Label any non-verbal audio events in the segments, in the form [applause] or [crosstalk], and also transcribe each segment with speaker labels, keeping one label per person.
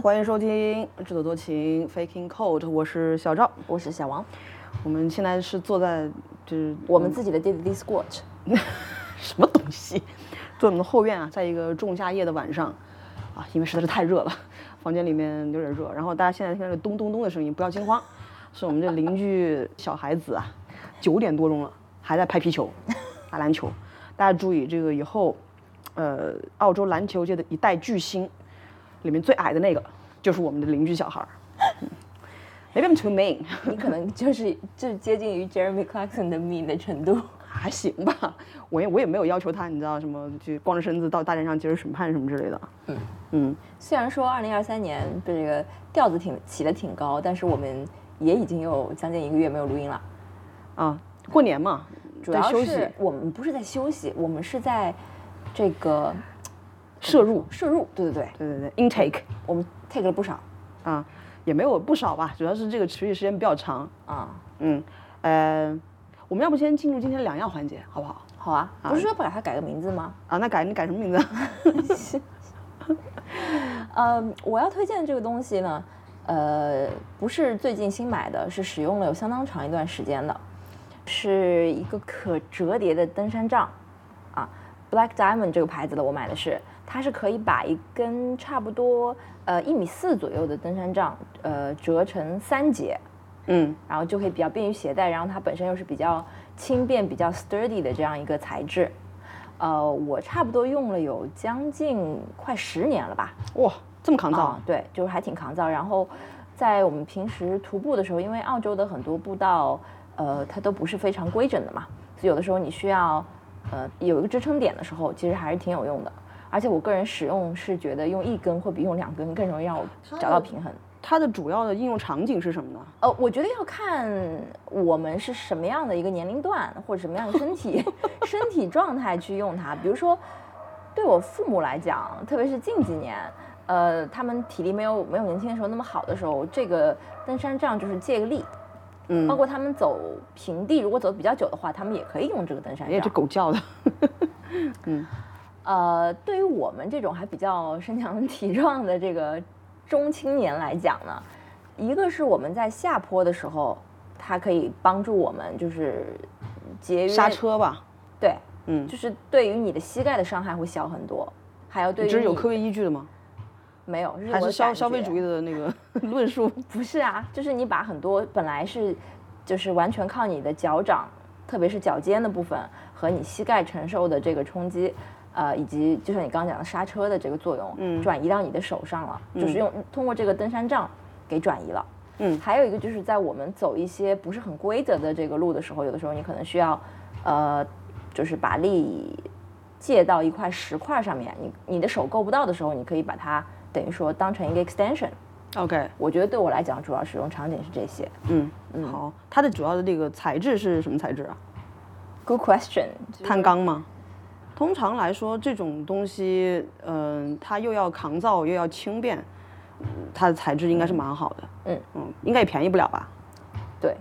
Speaker 1: 欢迎收听《智多多情 Faking Code》，我是小赵，
Speaker 2: 我是小王。
Speaker 1: 我们现在是坐在就是
Speaker 2: 我们自己的 d a i l y Squat，
Speaker 1: 什么东西？坐我们的后院啊，在一个仲夏夜的晚上啊，因为实在是太热了，房间里面有点热。然后大家现在听到这咚咚咚的声音，不要惊慌，是我们这邻居小孩子啊，九点多钟了还在拍皮球、打篮球。大家注意，这个以后，呃，澳洲篮球界的一代巨星里面最矮的那个，就是我们的邻居小孩儿。Maybe I'm too mean，
Speaker 2: 你可能就是就接近于 Jeremy Clarkson 的 mean 的程度。
Speaker 1: 还行吧，我也我也没有要求他，你知道什么，就光着身子到大街上接受审判什么之类的。嗯
Speaker 2: 嗯，虽然说二零二三年这个调子挺起的挺高，但是我们也已经有将近一个月没有录音了。
Speaker 1: 啊，过年嘛，
Speaker 2: 主要
Speaker 1: 休息
Speaker 2: 是我们不是在休息，我们是在这个
Speaker 1: 摄入
Speaker 2: 摄入，对对对
Speaker 1: 对对对，intake，
Speaker 2: 我们 take 了不少
Speaker 1: 啊，也没有不少吧，主要是这个持续时间比较长
Speaker 2: 啊。
Speaker 1: 嗯，呃。我们要不先进入今天的两样环节，好不好？
Speaker 2: 好啊，不是说不给它改个名字吗？
Speaker 1: 啊，那改你改什么名字？[laughs]
Speaker 2: 呃，我要推荐这个东西呢，呃，不是最近新买的，是使用了有相当长一段时间的，是一个可折叠的登山杖，啊，Black Diamond 这个牌子的，我买的是，它是可以把一根差不多呃一米四左右的登山杖，呃，折成三节。嗯，然后就可以比较便于携带，然后它本身又是比较轻便、比较 sturdy 的这样一个材质，呃，我差不多用了有将近快十年了吧？
Speaker 1: 哇，这么抗造？
Speaker 2: 对，就是还挺抗造。然后在我们平时徒步的时候，因为澳洲的很多步道，呃，它都不是非常规整的嘛，所以有的时候你需要呃有一个支撑点的时候，其实还是挺有用的。而且我个人使用是觉得用一根会比用两根更容易让我找到平衡。
Speaker 1: 它的主要的应用场景是什么呢？
Speaker 2: 呃，我觉得要看我们是什么样的一个年龄段或者什么样的身体 [laughs] 身体状态去用它。比如说，对我父母来讲，特别是近几年，呃，他们体力没有没有年轻的时候那么好的时候，这个登山杖就是借个力。嗯，包括他们走平地，如果走的比较久的话，他们也可以用这个登山杖。
Speaker 1: 哎，这狗叫的。[laughs]
Speaker 2: 嗯，呃，对于我们这种还比较身强体壮的这个。中青年来讲呢，一个是我们在下坡的时候，它可以帮助我们就是节约
Speaker 1: 刹车吧。
Speaker 2: 对，嗯，就是对于你的膝盖的伤害会小很多。还有对于
Speaker 1: 这是有科学依据的吗？
Speaker 2: 没有，
Speaker 1: 还是消消费主义的那个 [laughs] 论述？[laughs]
Speaker 2: 不是啊，就是你把很多本来是就是完全靠你的脚掌，特别是脚尖的部分和你膝盖承受的这个冲击。呃，以及就像你刚刚讲的刹车的这个作用，嗯，转移到你的手上了，就是用通过这个登山杖给转移了，嗯，还有一个就是在我们走一些不是很规则的这个路的时候，有的时候你可能需要，呃，就是把力借到一块石块上面，你你的手够不到的时候，你可以把它等于说当成一个 extension。
Speaker 1: OK，
Speaker 2: 我觉得对我来讲，主要使用场景是这些。
Speaker 1: 嗯嗯，好，它的主要的这个材质是什么材质啊
Speaker 2: ？Good question，
Speaker 1: 碳钢吗？通常来说，这种东西，嗯，它又要抗造又要轻便，它的材质应该是蛮好的。嗯嗯，应该也便宜不了吧？
Speaker 2: 对，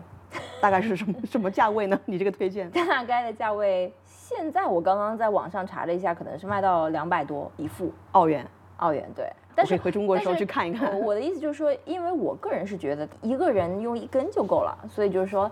Speaker 1: 大概是什么什么价位呢？你这个推荐？
Speaker 2: 大概的价位，现在我刚刚在网上查了一下，可能是卖到两百多一副
Speaker 1: 澳元。
Speaker 2: 澳元对，但是
Speaker 1: 回中国的时候去看一看。
Speaker 2: 我的意思就是说，因为我个人是觉得一个人用一根就够了，所以就是说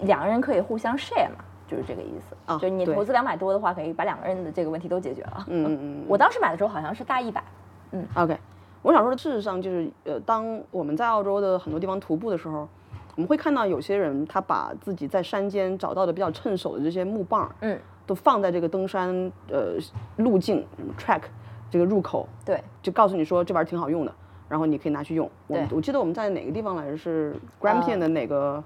Speaker 2: 两个人可以互相 share 嘛。就是这个意思啊，就你投资两百多的话，可以把两个人的这个问题都解决了。嗯嗯 [laughs] 嗯。我当时买的时候好像是大一百。
Speaker 1: 嗯。OK，我想说的，事实上就是，呃，当我们在澳洲的很多地方徒步的时候，我们会看到有些人他把自己在山间找到的比较趁手的这些木棒，嗯，都放在这个登山呃路径 track 这个入口，
Speaker 2: 对，
Speaker 1: 就告诉你说这玩意儿挺好用的，然后你可以拿去用。我我记得我们在哪个地方来着？是 Grampian 的哪个？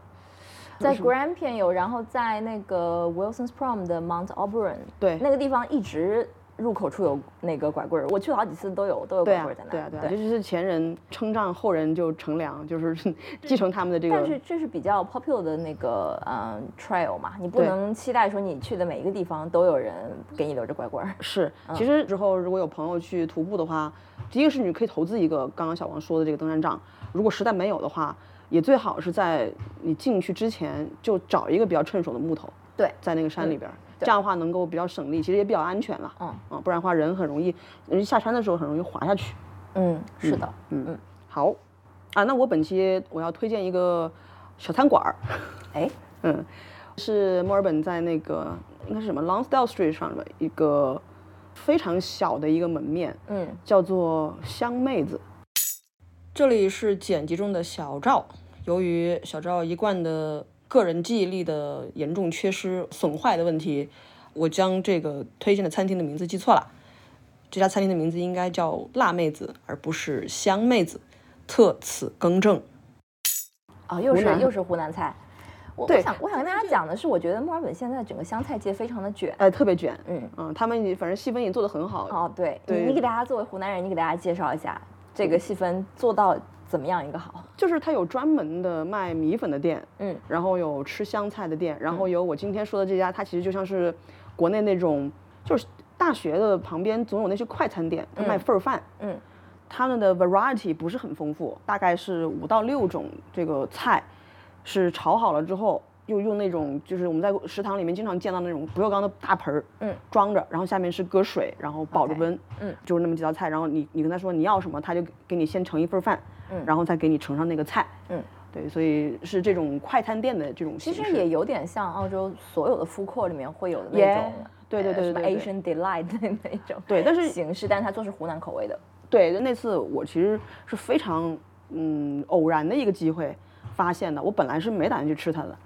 Speaker 2: 在 Grampian 有，然后在那个 Wilson's Prom 的 Mount Auburn，
Speaker 1: 对，
Speaker 2: 那个地方一直入口处有那个拐棍儿，我去了好几次都有都有拐棍儿在那。
Speaker 1: 对啊，对啊，这就是前人称丈，后人就乘凉，就是 [laughs] 继承他们的这个。
Speaker 2: 但是这是比较 popular 的那个嗯 trail 嘛，你不能期待说你去的每一个地方都有人给你留着拐棍儿。
Speaker 1: 是，其实之后如果有朋友去徒步的话，第一个是你可以投资一个刚刚小王说的这个登山杖，如果实在没有的话。也最好是在你进去之前就找一个比较趁手的木头，
Speaker 2: 对，
Speaker 1: 在那个山里边，这样的话能够比较省力，其实也比较安全了。嗯，啊，不然的话人很容易，人下山的时候很容易滑下去。
Speaker 2: 嗯，是的，嗯嗯。
Speaker 1: 好，啊，那我本期我要推荐一个小餐馆儿，
Speaker 2: 哎，[laughs]
Speaker 1: 嗯，是墨尔本在那个应该是什么 Lonsdale Street 上的一个非常小的一个门面，
Speaker 2: 嗯，
Speaker 1: 叫做香妹子。这里是剪辑中的小赵，由于小赵一贯的个人记忆力的严重缺失损坏的问题，我将这个推荐的餐厅的名字记错了。这家餐厅的名字应该叫辣妹子，而不是香妹子，特此更正。
Speaker 2: 啊，又是又是湖南菜。我我想我想跟大家讲的是，我觉得墨尔本现在整个湘菜界非常的卷。
Speaker 1: 呃，特别卷，
Speaker 2: 嗯
Speaker 1: 嗯，他们反正细分也做得很好，
Speaker 2: 哦，对，
Speaker 1: 对
Speaker 2: 你你给大家作为湖南人，你给大家介绍一下这个细分做到怎么样一个好？
Speaker 1: 就是它有专门的卖米粉的店，
Speaker 2: 嗯，
Speaker 1: 然后有吃湘菜的店，然后有我今天说的这家，它其实就像是国内那种，就是大学的旁边总有那些快餐店，它卖份儿饭，
Speaker 2: 嗯，
Speaker 1: 他们的 variety 不是很丰富，大概是五到六种这个菜，是炒好了之后。又用那种，就是我们在食堂里面经常见到那种不锈钢的大盆儿，
Speaker 2: 嗯，
Speaker 1: 装着，然后下面是搁水，然后保着温，
Speaker 2: 嗯，
Speaker 1: 就是那么几道菜，然后你你跟他说你要什么，他就给你先盛一份饭，
Speaker 2: 嗯
Speaker 1: 然后再给你盛上那个菜，
Speaker 2: 嗯，
Speaker 1: 对，所以是这种快餐店的这种
Speaker 2: 其
Speaker 1: 形式。
Speaker 2: 其实也有点像澳洲所有的 food court 里面会有的那种，
Speaker 1: 对对
Speaker 2: 呃什么
Speaker 1: 对对对
Speaker 2: Asian delight [laughs] 的那种，
Speaker 1: 对但是
Speaker 2: 形式，但是它做是湖南口味的。
Speaker 1: 对，那次我其实是非常嗯偶然的一个机会发现的，我本来是没打算去吃它的，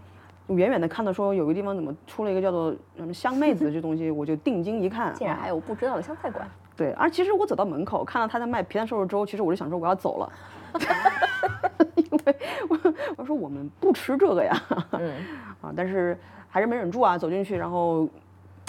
Speaker 1: 远远的看到说有个地方怎么出了一个叫做什么香妹子 [laughs] 这东西，我就定睛一看，啊
Speaker 2: 竟然还有不知道的湘菜馆，
Speaker 1: 对，而其实我走到门口看到他在卖皮蛋瘦肉粥，其实我就想说我要走了，[laughs] 因为我我说我们不吃这个呀，
Speaker 2: 嗯，[laughs]
Speaker 1: 啊，但是还是没忍住啊，走进去，然后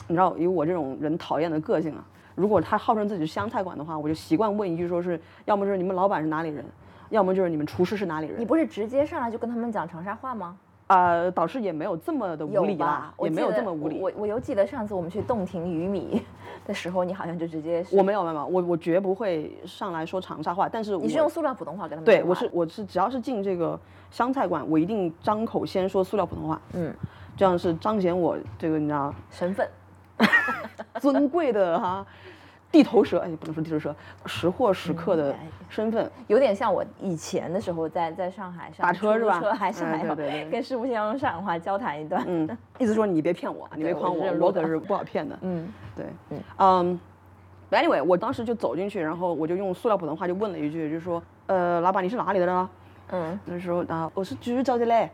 Speaker 1: 你知道以我这种人讨厌的个性啊，如果他号称自己是湘菜馆的话，我就习惯问一句，说是要么就是你们老板是哪里人，要么就是你们厨师是哪里人
Speaker 2: 你。不是直接上来就跟他们讲长沙话吗？
Speaker 1: 啊，导师也没有这么的无理吧？也没有这么无理。
Speaker 2: 我我犹记得上次我们去洞庭鱼米 [laughs] 的时候，你好像就直接
Speaker 1: 我没有，没有，我我绝不会上来说长沙话，但是
Speaker 2: 你是用塑料普通话跟他们
Speaker 1: 对，我是我是只要是进这个湘菜馆，我一定张口先说塑料普通话，
Speaker 2: 嗯
Speaker 1: 这样是彰显我这个你知道
Speaker 2: 身份，
Speaker 1: 尊贵的哈、地头蛇，哎，不能说地头蛇，识货识客的
Speaker 2: 哎
Speaker 1: 身份。
Speaker 2: 有点像我以前的时候在在上海上
Speaker 1: 打车是吧
Speaker 2: 车还是
Speaker 1: 哎
Speaker 2: 还要
Speaker 1: 对对对
Speaker 2: 跟师傅先用上海话交谈一段。
Speaker 1: 嗯，[laughs] 意思说你别骗我，你别诓我，
Speaker 2: 我
Speaker 1: 可是不好骗的。
Speaker 2: 嗯
Speaker 1: 对，嗯，but anyway，我当时就走进去，然后我就用塑料普通话就问了一句，就说，呃，老板你是哪里的呢？
Speaker 2: 嗯，
Speaker 1: 那时候啊，我是株洲的嘞。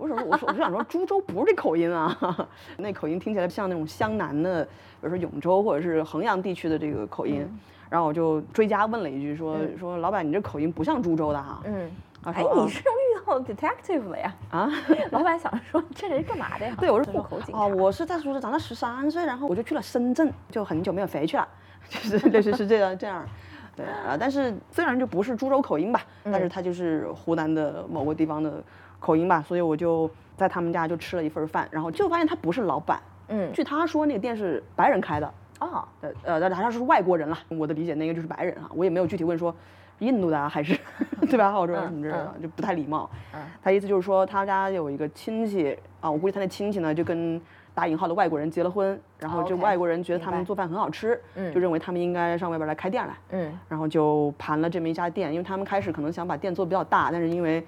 Speaker 1: 我说我说我就想说，株洲不是这口音啊，那口音听起来像那种湘南的，比如说永州或者是衡阳地区的这个口音。然后我就追加问了一句，说说老板你这口音不像株洲的哈。
Speaker 2: 嗯，哎，你是遇到 detective 了呀？
Speaker 1: 啊，[laughs]
Speaker 2: 老板想说这人干嘛的呀？
Speaker 1: 对，我
Speaker 2: 这
Speaker 1: 说哦，
Speaker 2: 口警察
Speaker 1: 我是在苏州长到十三岁，然后我就去了深圳，就很久没有回去了，就是 [laughs] 类似是这样这样。对啊，但是虽然就不是株洲口音吧，但是它就是湖南的某个地方的口音吧，所以我就在他们家就吃了一份饭，然后就发现他不是老板，
Speaker 2: 嗯。
Speaker 1: 据他说那个店是白人开的，
Speaker 2: 啊，
Speaker 1: 呃呃，但他是外国人了，我的理解那个就是白人啊，我也没有具体问说印度的啊还是 [laughs] 对吧，澳洲人什么之类的，就不太礼貌。
Speaker 2: 嗯。
Speaker 1: 他意思就是说他家有一个亲戚啊，我估计他那亲戚呢就跟打引号的外国人结了婚，然后这外国人觉得他们做饭很好吃，
Speaker 2: 嗯
Speaker 1: 就认为他们应该上外边来开店来，
Speaker 2: 嗯。
Speaker 1: 然后就盘了这么一家店，因为他们开始可能想把店做得比较大，但是因为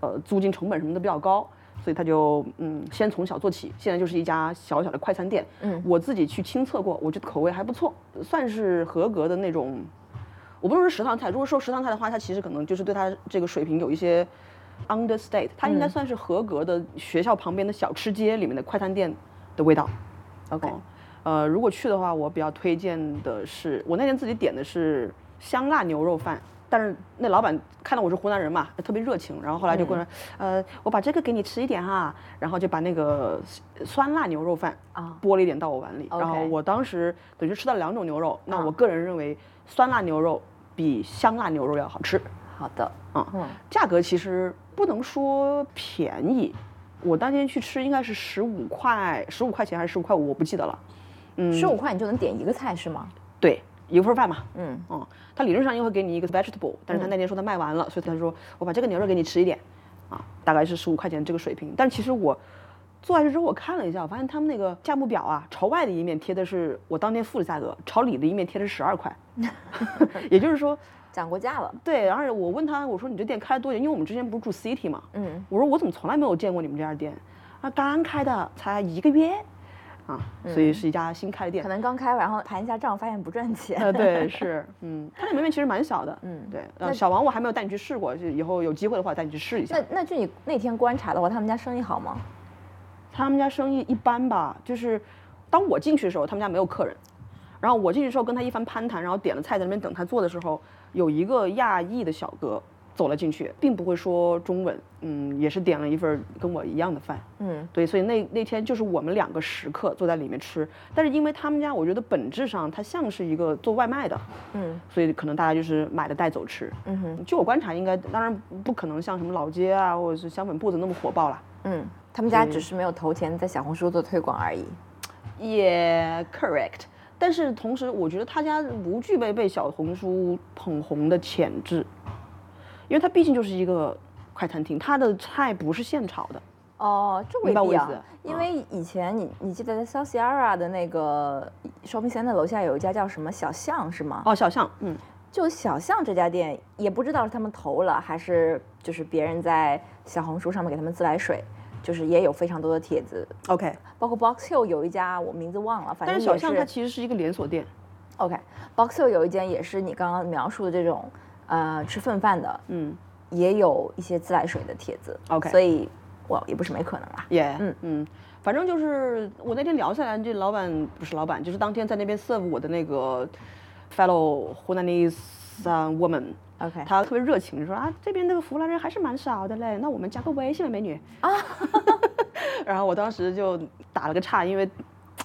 Speaker 1: 呃租金成本什么的比较高。所以他就嗯，先从小做起，现在就是一家小小的快餐店。
Speaker 2: 嗯
Speaker 1: 我自己去亲测过，我觉得口味还不错，算是合格的那种。我不是说食堂菜，如果说食堂菜的话，它其实可能就是对它这个水平有一些 understate，它应该算是合格的学校旁边的小吃街里面的快餐店的味道。
Speaker 2: ，OK，
Speaker 1: 哦呃，如果去的话，我比较推荐的是，我那天自己点的是香辣牛肉饭，但是那老板看到我是湖南人嘛，特别热情，然后后来就跟我说，呃，我把这个给你吃一点哈，然后就把那个酸辣牛肉饭
Speaker 2: 啊。
Speaker 1: 拨了一点到我碗里，然后我当时等于吃到两种牛肉，那
Speaker 2: 啊。
Speaker 1: 我个人认为酸辣牛肉比香辣牛肉要好吃。
Speaker 2: 好的，
Speaker 1: 啊
Speaker 2: 嗯。
Speaker 1: 价格其实不能说便宜，我当天去吃应该是十五块，十五块钱还是十五块五，我不记得了。嗯，
Speaker 2: 十五块你就能点一个菜是吗？
Speaker 1: 对，一份儿饭嘛。
Speaker 2: 嗯。
Speaker 1: 哦，他理论上又会给你一个 vegetable，但是他那天说他卖完了，所以他说我把这个牛肉给你吃一点，啊，大概是十五块钱这个水平。但其实我做下去之后，我看了一下，我发现他们那个价目表啊，朝外的一面贴的是我当天付的价格，朝里的一面贴的是十二块，[laughs] 也就是说，[laughs]
Speaker 2: 涨过价了。
Speaker 1: 对，然后我问他，我说你这店开了多久？因为我们之前不是住 City 嘛，
Speaker 2: 嗯，
Speaker 1: 我说我怎么从来没有见过你们这家店？啊，刚开的，才一个月，啊，所以是一家新开的店
Speaker 2: 可。能刚开，然后盘一下账，发现不赚钱。
Speaker 1: 呃，对，[laughs] 是，嗯，它那门面其实蛮小的，
Speaker 2: 嗯
Speaker 1: 对，呃，小王我还没有带你去试过，就以后有机会的话带你去试一下
Speaker 2: 那。那据你那天观察的话，他们家生意好吗？
Speaker 1: 他们家生意一般吧，就是当我进去的时候，他们家没有客人，然后我进去之后跟他一番攀谈，然后点了菜在那边等他做的时候，有一个亚裔的小哥走了进去，并不会说中文，嗯，也是点了一份跟我一样的饭，
Speaker 2: 嗯，
Speaker 1: 对，所以那那天就是我们两个食客坐在里面吃，但是因为他们家我觉得本质上它像是一个做外卖的，
Speaker 2: 嗯，
Speaker 1: 所以可能大家就是买了带走吃，
Speaker 2: 嗯哼，
Speaker 1: 据我观察，应该当然不可能像什么老街啊或者是香粉铺子那么火爆啦。
Speaker 2: 嗯，他们家只是没有投钱在小红书做推广而已。
Speaker 1: 也 correct，但是同时我觉得他家不具备被小红书捧红的潜质，因为它毕竟就是一个快餐厅，它的菜不是现炒的。
Speaker 2: 哦，这未必啊
Speaker 1: 明白我意思，
Speaker 2: 因为以前你你记得在 South Sierra 的那个 shopping center 楼下有一家叫什么小巷是吗？
Speaker 1: 哦，小象，嗯，
Speaker 2: 就小巷这家店，也不知道是他们投了，还是就是别人在小红书上面给他们自来水，就是也有非常多的帖子
Speaker 1: ，OK，
Speaker 2: 包括 Box Hill 有一家我名字忘了，反正也
Speaker 1: 但是小象它其实是一个连锁店。
Speaker 2: OK，Box Hill 有一间也是你刚刚描述的这种呃吃份饭的，
Speaker 1: 嗯，
Speaker 2: 也有一些自来水的帖子
Speaker 1: OK
Speaker 2: 所以我也不是没可能啦。
Speaker 1: 也，
Speaker 2: 嗯
Speaker 1: 嗯，反正就是我那天聊下来，这老板不是老板，就是当天在那边 serve 我的那个 fellow Hunanese uh,
Speaker 2: woman，OK，
Speaker 1: 他特别热情，说啊这边的湖南人还是蛮少的嘞，那我们加个微信吧，美女。
Speaker 2: 啊，[laughs]
Speaker 1: 然后我当时就打了个岔，因为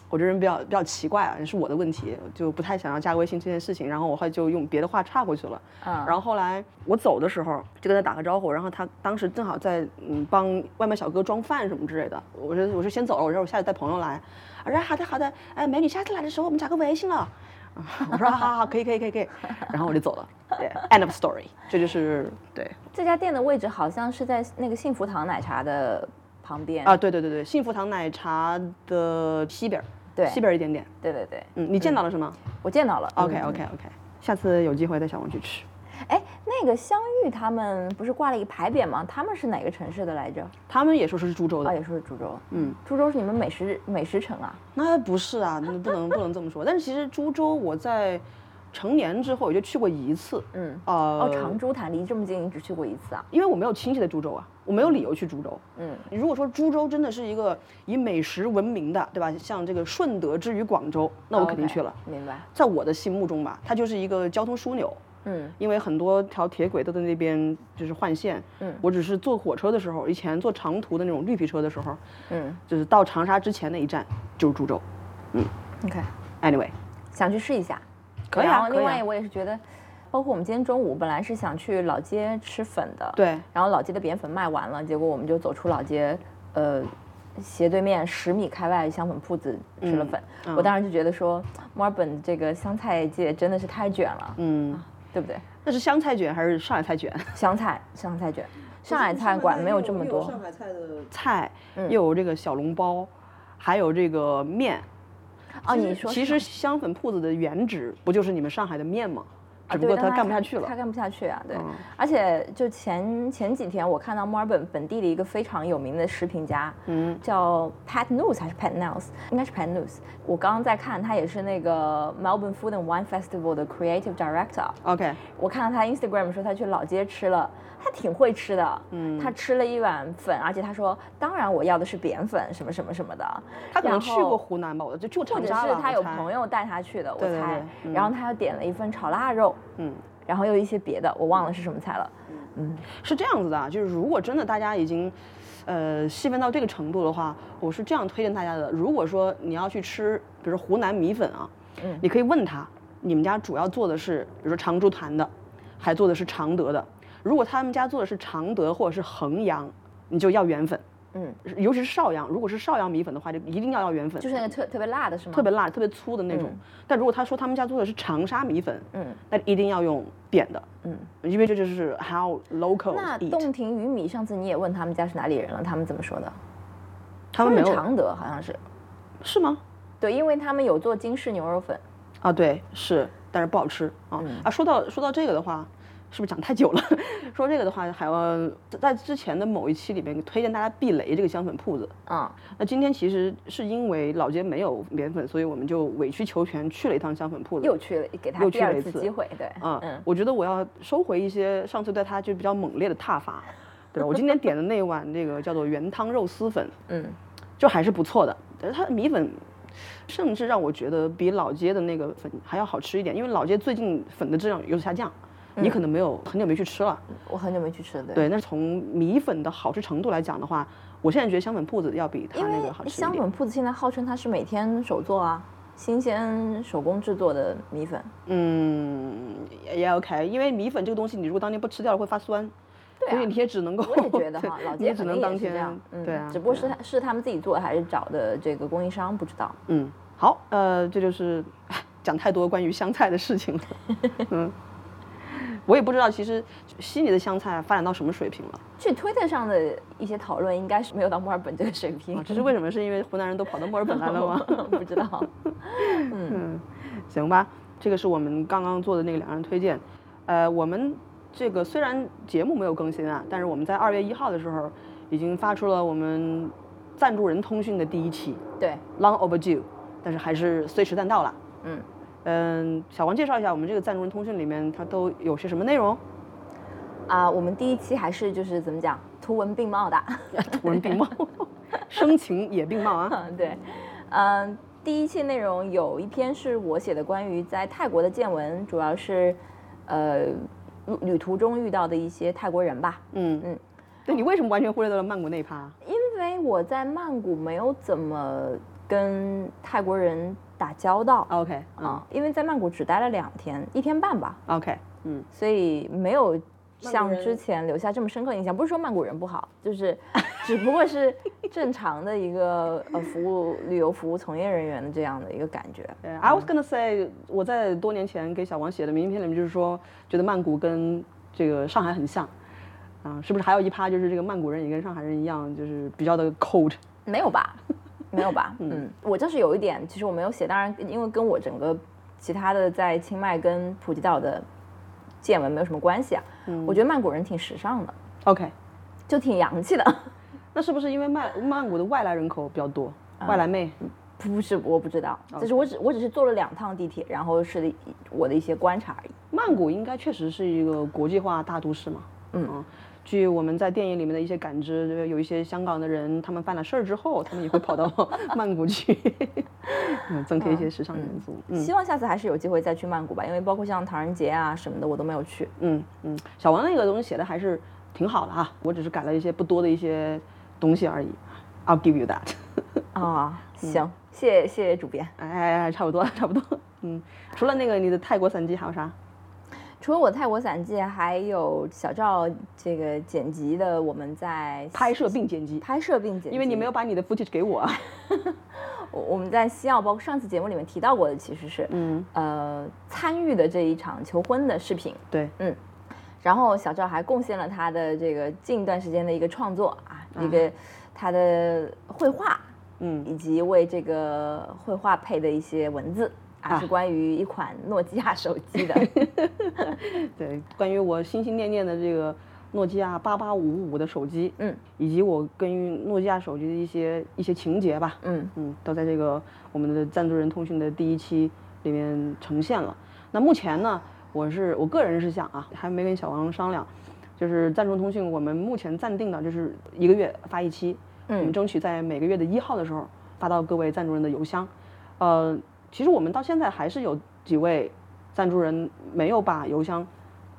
Speaker 1: 我这人比较比较奇怪啊，也是我的问题，就不太想要加微信这件事情。然后我后来就用别的话岔过去了。
Speaker 2: 嗯
Speaker 1: 然后后来我走的时候就跟他打个招呼，然后他当时正好在嗯帮外卖小哥装饭什么之类的。我说我说先走了，我说我下次带朋友来。啊，说好的好的，哎，美女下次来的时候我们加个微信了。啊 [laughs] 我说好好好，可以可以可以可以，[laughs] 然后我就走了。对，end of story，这就是对
Speaker 2: 这家店的位置好像是在那个幸福堂奶茶的旁边
Speaker 1: 啊，对对对对，幸福堂奶茶的西边儿，
Speaker 2: 对
Speaker 1: 西边儿一点点。
Speaker 2: 对对对，
Speaker 1: 嗯，你见到了是吗
Speaker 2: 我见到了。
Speaker 1: ？OK
Speaker 2: 嗯
Speaker 1: OK OK，下次有机会带小王去吃。
Speaker 2: 哎，那个香芋他们不是挂了一个牌匾吗？他们是哪个城市的来着？
Speaker 1: 他们也说是株洲
Speaker 2: 啊，
Speaker 1: 的，
Speaker 2: 也说是株洲。
Speaker 1: 嗯，
Speaker 2: 株洲是你们美食美食城啊。
Speaker 1: 那不是啊，那不能 [laughs] 不能这么说。但是其实株洲我在成年之后也就去过一次，
Speaker 2: 嗯，
Speaker 1: 呃，
Speaker 2: 哦，长株潭离这么近，你只去过一次啊？
Speaker 1: 因为我没有亲戚在株洲啊，我没有理由去株洲。
Speaker 2: 嗯，
Speaker 1: 如果说株洲真的是一个以美食闻名的，对吧？像这个顺德之于广州，那我肯定
Speaker 2: OK，
Speaker 1: 去了。
Speaker 2: 明白。
Speaker 1: 在我的心目中吧，它就是一个交通枢纽。
Speaker 2: 嗯
Speaker 1: 因为很多条铁轨都在那边就是换线，
Speaker 2: 嗯
Speaker 1: 我只是坐火车的时候，以前坐长途的那种绿皮车的时候，
Speaker 2: 嗯
Speaker 1: 就是到长沙之前那一站就是株洲。
Speaker 2: 嗯
Speaker 1: ，OK，Anyway，
Speaker 2: 想去试一下。
Speaker 1: 可以啊
Speaker 2: 然后另外我也是觉得，包括我们今天中午本来是想去老街吃粉的，。
Speaker 1: 对，
Speaker 2: 然后老街的扁粉卖完了，结果我们就走出老街，呃，斜对面十米开外香粉铺子吃了粉。
Speaker 1: 嗯
Speaker 2: 我当时就觉得说，墨尔本这个香菜界真的是太卷了，
Speaker 1: 嗯，
Speaker 2: 对不对？
Speaker 1: 那是湘菜卷还是上海菜卷？[laughs]
Speaker 2: 香菜，香菜卷，上海菜馆没有这么多。
Speaker 1: 上海菜的菜，
Speaker 2: 嗯
Speaker 1: 又有这个小笼包，还有这个面。
Speaker 2: 哦，
Speaker 1: 其实
Speaker 2: 你说
Speaker 1: 其实香粉铺子的原址不就是你们上海的面吗？只不过它
Speaker 2: 啊对但开
Speaker 1: 干不下去了
Speaker 2: 他。干不下去啊，对。
Speaker 1: 嗯
Speaker 2: 而且就前前几天我看到墨尔本本地的一个非常有名的食品家，
Speaker 1: 嗯
Speaker 2: 叫 Pat News 还是 Pat Nels，应该是 Pat News。我刚刚在看，他也是那个 Melbourne Food and Wine Festival 的 Creative Director。
Speaker 1: ，OK，
Speaker 2: 我看到他 Instagram 说他去老街吃了，他挺会吃的。
Speaker 1: 嗯
Speaker 2: 他吃了一碗粉，而且他说，当然我要的是扁粉，什么什么什么的。
Speaker 1: 他可能去过湖南吧，我就去过
Speaker 2: 或者
Speaker 1: 长沙。
Speaker 2: 是他有朋友带他去的，我
Speaker 1: 对对
Speaker 2: 猜
Speaker 1: 对。嗯
Speaker 2: 然后他又点了一份炒腊肉，
Speaker 1: 嗯。
Speaker 2: 然后又一些别的，我忘了是什么菜了。
Speaker 1: 嗯是这样子的啊，就是如果真的大家已经，呃，细分到这个程度的话，我是这样推荐大家的。如果说你要去吃，比如说湖南米粉啊，
Speaker 2: 嗯
Speaker 1: 你可以问他，你们家主要做的是，比如说长株潭的，还做的是常德的。如果他们家做的是常德或者是衡阳，你就要原粉。
Speaker 2: 嗯，
Speaker 1: 尤其是邵阳，如果是邵阳米粉的话，就一定要要原粉，
Speaker 2: 就是那个特特别辣的是吗？
Speaker 1: 特别辣、特别粗的那种。但如果他说他们家做的是长沙米粉，
Speaker 2: 嗯
Speaker 1: 那一定要用扁的，
Speaker 2: 嗯。
Speaker 1: 因为这就是 how locals
Speaker 2: 那。洞庭鱼米上次你也问他们家是哪里人了，他们怎么说的？
Speaker 1: 他们没有
Speaker 2: 常德，好像是。
Speaker 1: 是吗？
Speaker 2: 对，因为他们有做京式牛肉粉。
Speaker 1: 啊，对，是，但是不好吃啊、
Speaker 2: 嗯
Speaker 1: 啊！说到说到这个的话，是不是讲太久了？[laughs] 说这个的话，还要在之前的某一期里面推荐大家避雷这个香粉铺子。
Speaker 2: 嗯，
Speaker 1: 那今天其实是因为老街没有棉粉，所以我们就委曲求全去了一趟香粉铺子。
Speaker 2: 又去了，给他
Speaker 1: 又
Speaker 2: 第二
Speaker 1: 去了一次
Speaker 2: 次机会，对，
Speaker 1: 啊，
Speaker 2: 嗯，
Speaker 1: 我觉得我要收回一些上次对他就比较猛烈的挞伐，对吧？我今天点的那碗这个叫做原汤肉丝粉，
Speaker 2: 嗯，
Speaker 1: 就还是不错的，但是它的米粉甚至让我觉得比老街的那个粉还要好吃一点，因为老街最近粉的质量有所下降，你可能没有很久没去吃了，
Speaker 2: 我很久没去吃了，对。
Speaker 1: 对，那从米粉的好吃程度来讲的话，我现在觉得香粉铺子要比它那个好吃。
Speaker 2: 香粉铺子现在号称它是每天手做啊，新鲜手工制作的米粉。
Speaker 1: 嗯，也也 OK，因为米粉这个东西，你如果当天不吃掉了会发酸，
Speaker 2: 对啊
Speaker 1: 所以你也只能够，
Speaker 2: 我也觉得 [laughs] 哈，老
Speaker 1: 街也只能当天
Speaker 2: 嗯，
Speaker 1: 对啊，
Speaker 2: 只不过是他是他们自己做的，还是找的这个供应商，不知道。
Speaker 1: 嗯，好，呃，这就是 [laughs] 讲太多关于香菜的事情了。[laughs] 嗯，我也不知道，其实悉尼的湘菜发展到什么水平了。
Speaker 2: 据推特上的一些讨论，应该是没有到墨尔本这个水平
Speaker 1: 啊，。这是为什么？是因为湖南人都跑到墨尔本来了吗？[laughs]
Speaker 2: 不知道。[laughs]
Speaker 1: 嗯，行吧，这个是我们刚刚做的那个两人推荐。呃，我们这个虽然节目没有更新啊，但是我们在二月一号的时候已经发出了我们赞助人通讯的第一期
Speaker 2: 对
Speaker 1: ，，long overdue，但是还是虽迟但到了。
Speaker 2: 嗯
Speaker 1: 嗯，小王介绍一下我们这个赞助人通讯里面它都有些什么内容？
Speaker 2: 啊，我们第一期还是就是怎么讲，图文并茂的。[laughs]
Speaker 1: 图文并茂，[laughs] 声情也并茂啊。[laughs]
Speaker 2: 嗯，对，嗯，第一期内容有一篇是我写的关于在泰国的见闻，主要是呃旅旅途中遇到的一些泰国人吧。
Speaker 1: 嗯
Speaker 2: 嗯，
Speaker 1: 那你为什么完全忽略掉了曼谷那一趴？
Speaker 2: 因为我在曼谷没有怎么跟泰国人打交道
Speaker 1: OK，嗯
Speaker 2: 啊，因为在曼谷只待了两天，一天半吧
Speaker 1: ，，OK，嗯，
Speaker 2: 所以没有像之前留下这么深刻印象。不是说曼谷人不好，[laughs] 就是只不过是正常的一个呃服务旅游服务从业人员的这样的一个感觉。
Speaker 1: 对，I was gonna say，我在多年前给小王写的明信片里面就是说，觉得曼谷跟这个上海很像，啊，是不是还有一趴就是这个曼谷人也跟上海人一样，就是比较的 cold？
Speaker 2: 没有吧？没有吧？[laughs] 嗯，我就是有一点，其实我没有写，当然因为跟我整个其他的在清迈跟普吉岛的见闻没有什么关系啊。嗯我觉得曼谷人挺时尚的
Speaker 1: ，OK，
Speaker 2: 就挺洋气的。[laughs]
Speaker 1: 那是不是因为曼曼谷的外来人口比较多，外来妹？
Speaker 2: 不是，我不知道，就是我只我只是坐了两趟地铁，然后是我的一些观察而已。
Speaker 1: 曼谷应该确实是一个国际化大都市嘛。嗯，据我们在电影里面的一些感知，就是有一些香港的人，他们犯了事儿之后，他们也会跑到 [laughs] 曼谷去，嗯，增添一些时尚元素。嗯
Speaker 2: 希望下次还是有机会再去曼谷吧，因为包括像唐人街啊什么的，我都没有去。
Speaker 1: 嗯嗯，小王那个东西写的还是挺好的哈，我只是改了一些不多的一些东西而已。I'll give you that [laughs]
Speaker 2: 啊，行，谢谢谢谢主编。
Speaker 1: 哎哎哎，差不多了，[laughs] 差不多。嗯，除了那个你的泰国散记还有啥？
Speaker 2: 除了我泰国散记，还有小赵这个剪辑的，我们在
Speaker 1: 拍摄并剪辑，
Speaker 2: 拍摄并剪辑，
Speaker 1: 因为你没有把你的 footage 给我啊。[laughs]
Speaker 2: 我我们在西澳，包括上次节目里面提到过的，其实是
Speaker 1: 嗯，
Speaker 2: 呃参与的这一场求婚的视频。
Speaker 1: 对，嗯。
Speaker 2: 然后小赵还贡献了他的这个近一段时间的一个创作啊，一个他的绘画，
Speaker 1: 嗯。
Speaker 2: 以及为这个绘画配的一些文字啊，
Speaker 1: 啊
Speaker 2: 是关于一款诺基亚手机的。[laughs] [laughs]
Speaker 1: 对，关于我心心念念的这个诺基亚八八五五的手机，
Speaker 2: 嗯，
Speaker 1: 以及我跟于诺基亚手机的一些一些情节吧，
Speaker 2: 嗯
Speaker 1: 嗯，都在这个我们的赞助人通讯的第一期里面呈现了。那目前呢，我是我个人是想啊，还没跟小王商量，就是赞助人通讯我们目前暂定的就是一个月发一期，嗯我们争取在每个月的一号的时候发到各位赞助人的邮箱。呃，其实我们到现在还是有几位赞助人没有把邮箱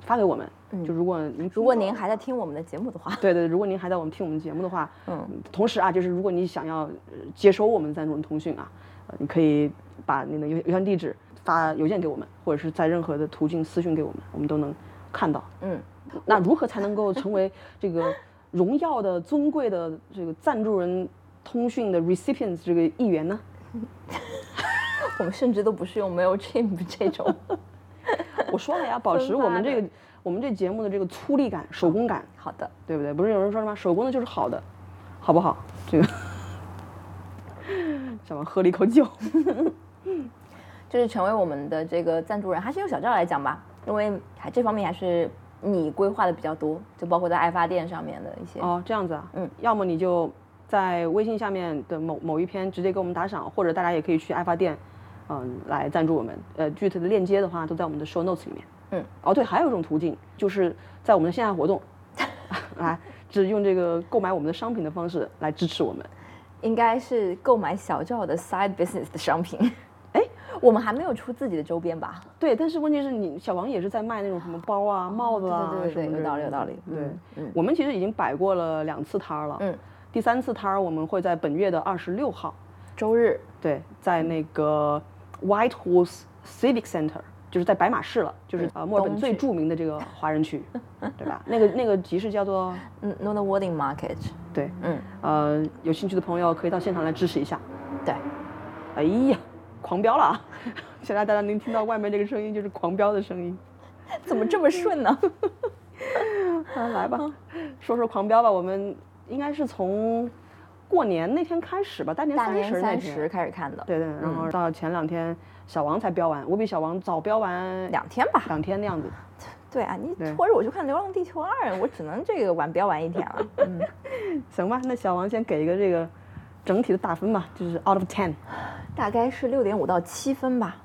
Speaker 1: 发给我们。就如果您
Speaker 2: 如果您还在听我们的节目的话，[laughs]
Speaker 1: 对对，如果您还在我们听我们节目的话，
Speaker 2: 嗯，
Speaker 1: 同时啊，就是如果你想要呃接收我们赞助人通讯啊，呃，你可以把你的邮邮箱地址发邮件给我们，或者是在任何的途径私信给我们，我们都能看到。
Speaker 2: 嗯，
Speaker 1: 那如何才能够成为这个荣耀的、[laughs] 尊贵的这个赞助人通讯的 recipients 这个一员呢？
Speaker 2: 我们甚至都不是用 Mailchimp [laughs] 这种。[laughs]
Speaker 1: 我说了呀，保持我们这个我们这节目的这个粗粝感、手工感，
Speaker 2: 好的，
Speaker 1: 对不对？不是有人说什么手工的就是好的，好不好？这个 [laughs] 小王喝了一口酒。
Speaker 2: 就是成为我们的这个赞助人，还是由小赵来讲吧，因为还这方面还是你规划的比较多，就包括在爱发电上面的一些。
Speaker 1: 哦，这样子啊，嗯，要么你就在微信下面的某某一篇直接给我们打赏，或者大家也可以去爱发电，嗯，来赞助我们。呃，具体的链接的话都在我们的 show notes 里面。嗯，哦对，还有一种途径就是在我们的线下活动，来，[laughs] 只用这个购买我们的商品的方式来支持我们。
Speaker 2: 应该是购买小赵的 side business 的商品。哎，[laughs] 我们还没有出自己的周边吧？
Speaker 1: 对，但是问题是你小王也是在卖那种什么包啊、帽子啊，
Speaker 2: 对对对，有道理有道理。
Speaker 1: 对，我们其实已经摆过了两次摊儿了。嗯，第三次摊儿我们会在本月的二十六号，
Speaker 2: 周日。
Speaker 1: 对，在那个 White Horse Civic Center。就是在白马市了，就是呃墨尔本最著名的这个华人区，[laughs] 对吧？那个那个集市叫做
Speaker 2: 嗯 n o w Wording Market。
Speaker 1: 对，嗯，呃，有兴趣的朋友可以到现场来支持一下。
Speaker 2: 对，
Speaker 1: 哎呀，狂飙了啊！[laughs] 现在大家能听到外面这个声音，就是狂飙的声音。[laughs]
Speaker 2: 怎么这么顺呢？
Speaker 1: 来吧，说说狂飙吧。我们应该是从过年那天开始吧，大年三十
Speaker 2: 三十开始看的。
Speaker 1: 对对，然后到前两天。小王才标完，我比小王早标完
Speaker 2: 两天吧，
Speaker 1: 两天的样子。
Speaker 2: 对啊，你拖着我去看《流浪地球二》，我只能这个晚标完一天了。嗯，[laughs]
Speaker 1: 行吧，那小王先给一个这个整体的打分吧，就是 out of ten，
Speaker 2: 大概是六点五到七分吧。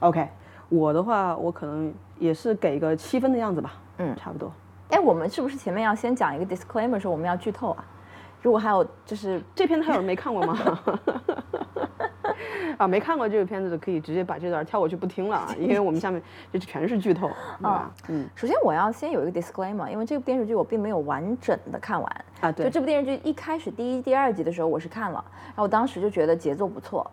Speaker 1: OK，我的话我可能也是给个七分的样子吧。嗯，差不多。
Speaker 2: 哎，我们是不是前面要先讲一个 disclaimer，说我们要剧透啊？如果还有就是
Speaker 1: 这片子还有人没看过吗？[laughs] 啊，没看过这个片子的可以直接把这段跳过去不听了啊，[laughs] 因为我们下面这全是剧透，[laughs] 对吧？
Speaker 2: 嗯，首先我要先有一个 disclaimer，因为这部电视剧我并没有完整的看完
Speaker 1: 啊。对，
Speaker 2: 就这部电视剧一开始第一、第二集的时候我是看了，然后我当时就觉得节奏不错，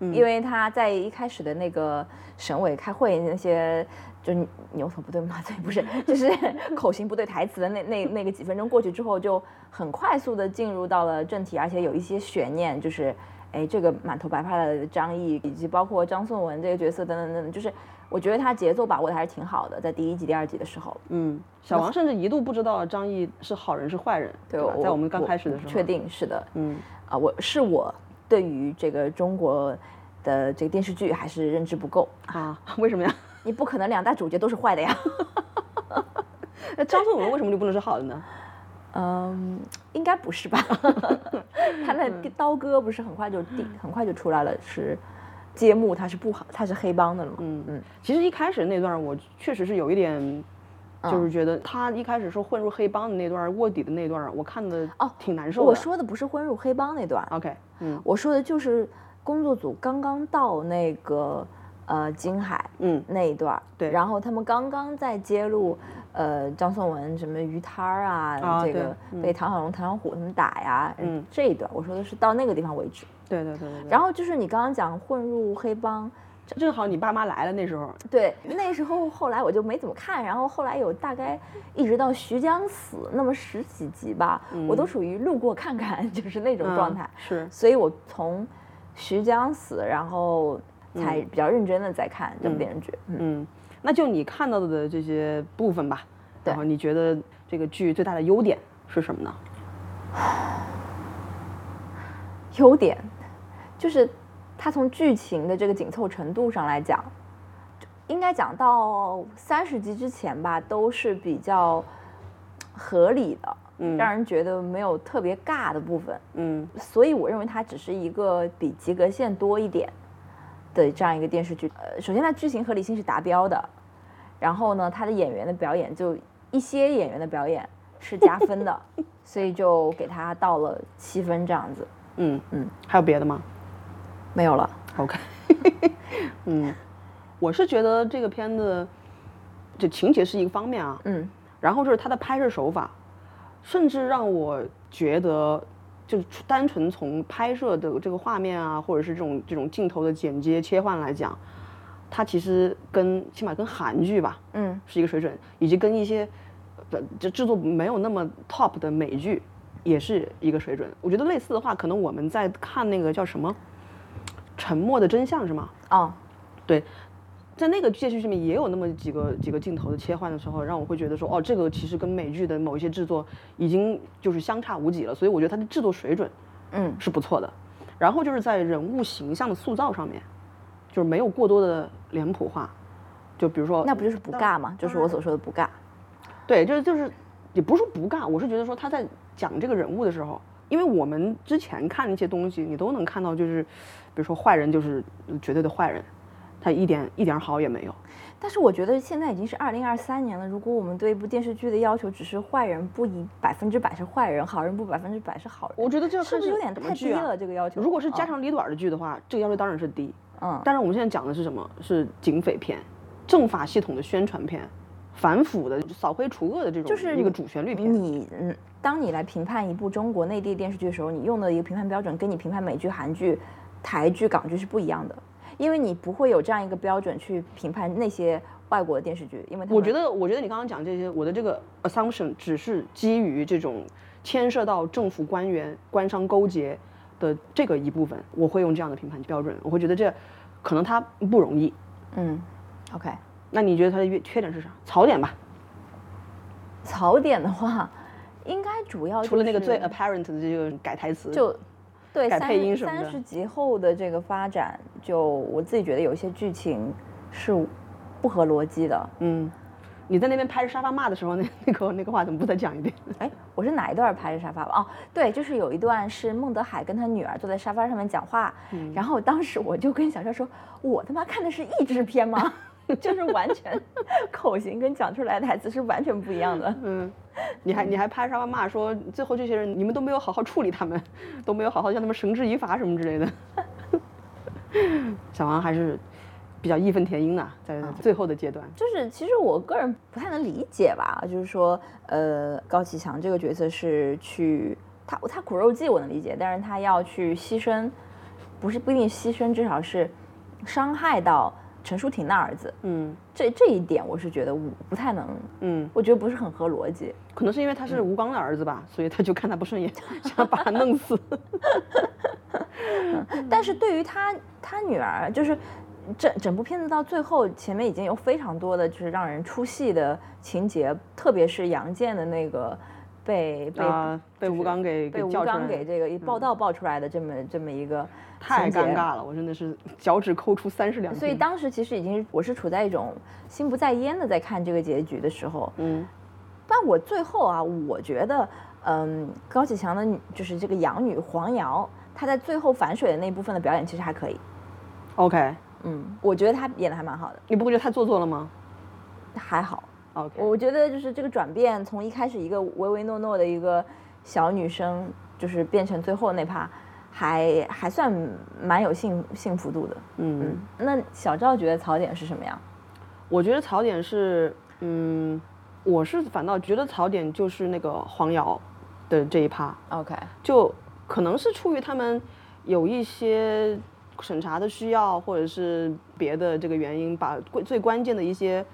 Speaker 2: 嗯，因为他在一开始的那个省委开会那些就牛头不对马嘴 [laughs] 不是，就是口型不对台词的那那那个几分钟过去之后，就很快速的进入到了正题，而且有一些悬念，就是。哎，这个满头白发的张译，以及包括张颂文这个角色等等等等，就是我觉得他节奏把握的还是挺好的，在第一集、第二集的时候。
Speaker 1: 嗯，小王甚至一度不知道张译是好人是坏人，对吧？在我们刚开始的时候，
Speaker 2: 确定是的。嗯，啊，我是我对于这个中国的这个电视剧还是认知不够
Speaker 1: 啊？为什么呀？[laughs]
Speaker 2: 你不可能两大主角都是坏的呀。[laughs]
Speaker 1: 那张颂文为什么就不能是好的呢？[laughs]
Speaker 2: 嗯，应该不是吧？他那刀哥不是很快就第很快就出来了，是揭幕他是不好，他是黑帮的了嘛？
Speaker 1: 嗯嗯。其实一开始那段我确实是有一点，就是觉得他一开始说混入黑帮的那段卧底的那段，我看的哦挺难受的。
Speaker 2: 我说的不是混入黑帮那段
Speaker 1: ，OK，嗯，
Speaker 2: 我说的就是工作组刚刚到那个呃金海嗯那一段，
Speaker 1: 对，
Speaker 2: 然后他们刚刚在揭露。呃，张颂文什么鱼摊儿啊，这个被唐小龙、唐小虎他们打呀，嗯，这一段我说的是到那个地方为止。
Speaker 1: 对对对对。
Speaker 2: 然后就是你刚刚讲混入黑帮，
Speaker 1: 正好你爸妈来了那时候。
Speaker 2: 对，那时候后来我就没怎么看，然后后来有大概一直到徐江死那么十几集吧，我都属于路过看看，[laughs] 就是那种状态。
Speaker 1: 是。
Speaker 2: 所以我从徐江死，然后才比较认真的在看这部电视剧。嗯。
Speaker 1: 那就你看到的这些部分吧，然后你觉得这个剧最大的优点是什么呢？[sighs]
Speaker 2: 优点就是它从剧情的这个紧凑程度上来讲，应该讲到三十集之前吧，都是比较合理的，嗯，让人觉得没有特别尬的部分，嗯，所以我认为它只是一个比及格线多一点。的这样一个电视剧，呃，首先它剧情合理性是达标的，然后呢，它的演员的表演就一些演员的表演是加分的，[laughs] 所以就给它到了七分这样子。
Speaker 1: 嗯嗯，还有别的吗？
Speaker 2: 没有了。
Speaker 1: OK。[laughs] 嗯，我是觉得这个片子，这情节是一个方面啊。嗯。然后就是它的拍摄手法，甚至让我觉得。就是单纯从拍摄的这个画面啊，或者是这种这种镜头的剪接切换来讲，它其实跟起码跟韩剧吧，嗯，是一个水准，以及跟一些呃就制作没有那么 top 的美剧也是一个水准。我觉得类似的话，可能我们在看那个叫什么《沉默的真相》是吗？哦，对。在那个电视剧里面也有那么几个几个镜头的切换的时候，让我会觉得说，哦，这个其实跟美剧的某一些制作已经就是相差无几了。所以我觉得它的制作水准，嗯，是不错的。然后就是在人物形象的塑造上面，就是没有过多的脸谱化。就比如说，
Speaker 2: 那不就是不尬吗？就是我所说的不尬。
Speaker 1: 对，就是就是，也不是说不尬，我是觉得说他在讲这个人物的时候，因为我们之前看一些东西，你都能看到，就是比如说坏人就是绝对的坏人，他一点一点好也没有。
Speaker 2: 但是我觉得现在已经是二零二三年了，如果我们对一部电视剧的要求只是坏人不以百分之百是坏人，好人不百分之百是好人，
Speaker 1: 我觉得这
Speaker 2: 是不是有点太低了？这个要求。
Speaker 1: 如果是家长里短的剧的话，这个要求当然是低。
Speaker 2: 嗯。
Speaker 1: 但是我们现在讲的是什么？是警匪片，政法系统的宣传片，反腐的、扫黑除恶的这种，
Speaker 2: 就是
Speaker 1: 一个主旋律片。
Speaker 2: 你嗯，当你来评判一部中国内地电视剧的时候，你用的一个评判标准跟你评判美剧、韩剧、台剧、港剧是不一样的，因为你不会有这样一个标准去评判那些。外国的电视剧，因为
Speaker 1: 我觉得，我觉得你刚刚讲这些，我的这个 assumption 只是基于这种牵涉到政府官员、官商勾结的这个一部分，我会用这样的评判标准，我会觉得这可能它不容易。
Speaker 2: 嗯，OK，
Speaker 1: 那你觉得它的缺缺点是啥？槽点吧。
Speaker 2: 槽点的话，应该主要
Speaker 1: 除了那个最 apparent 的这个改台词，
Speaker 2: 就对
Speaker 1: 改配音什
Speaker 2: 么的。三十集后的这个发展，就我自己觉得有一些剧情是。不合逻辑的，
Speaker 1: 嗯，你在那边拍着沙发骂的时候，那那个那个话怎么不再讲一遍？
Speaker 2: 哎，我是哪一段拍着沙发？哦，对，就是有一段是孟德海跟他女儿坐在沙发上面讲话，然后当时我就跟小帅说，我他妈看的是译制片吗？[laughs] 就是完全口型跟讲出来的台词是完全不一样的。
Speaker 1: 嗯，你还你还拍沙发骂说，最后这些人你们都没有好好处理他们，都没有好好将他们绳之以法什么之类的。小王还是。比较义愤填膺的，在最后的阶段，
Speaker 2: 就是其实我个人不太能理解吧，就是说，呃，高启强这个角色是去他他苦肉计我能理解，但是他要去牺牲，不是不一定牺牲，至少是伤害到陈淑婷的儿子，
Speaker 1: 嗯，
Speaker 2: 这这一点我是觉得我不太能，
Speaker 1: 嗯，
Speaker 2: 我觉得不是很合逻辑，
Speaker 1: 可能是因为他是吴刚的儿子吧，所以他就看他不顺眼，想把他弄死，[laughs]
Speaker 2: 但是对于他他女儿就是。整整部片子到最后，前面已经有非常多的就是让人出戏的情节，特别是杨建的那个被被
Speaker 1: 被吴刚给
Speaker 2: 被吴刚给这个一报道爆出来的这么这么一个
Speaker 1: 太尴尬了，我真的是脚趾抠出三十两。
Speaker 2: 所以当时其实已经我是处在一种心不在焉的在看这个结局的时候，
Speaker 1: 嗯，
Speaker 2: 但我最后啊，我觉得嗯，高启强的就是这个养女黄瑶，她在最后反水的那部分的表演其实还可以
Speaker 1: ，OK。
Speaker 2: 嗯，我觉得她演的还蛮好的。
Speaker 1: 你不会觉得太做作了吗？
Speaker 2: 还好
Speaker 1: ，OK。
Speaker 2: 我觉得就是这个转变，从一开始一个唯唯诺诺的一个小女生，就是变成最后那趴，还还算蛮有幸幸福度的。
Speaker 1: 嗯，
Speaker 2: 那小赵觉得槽点是什么呀？
Speaker 1: 我觉得槽点是，嗯，我是反倒觉得槽点就是那个黄瑶的这一趴。
Speaker 2: OK，
Speaker 1: 就可能是出于他们有一些。审查的需要，或者是别的这个原因，把最关键的一些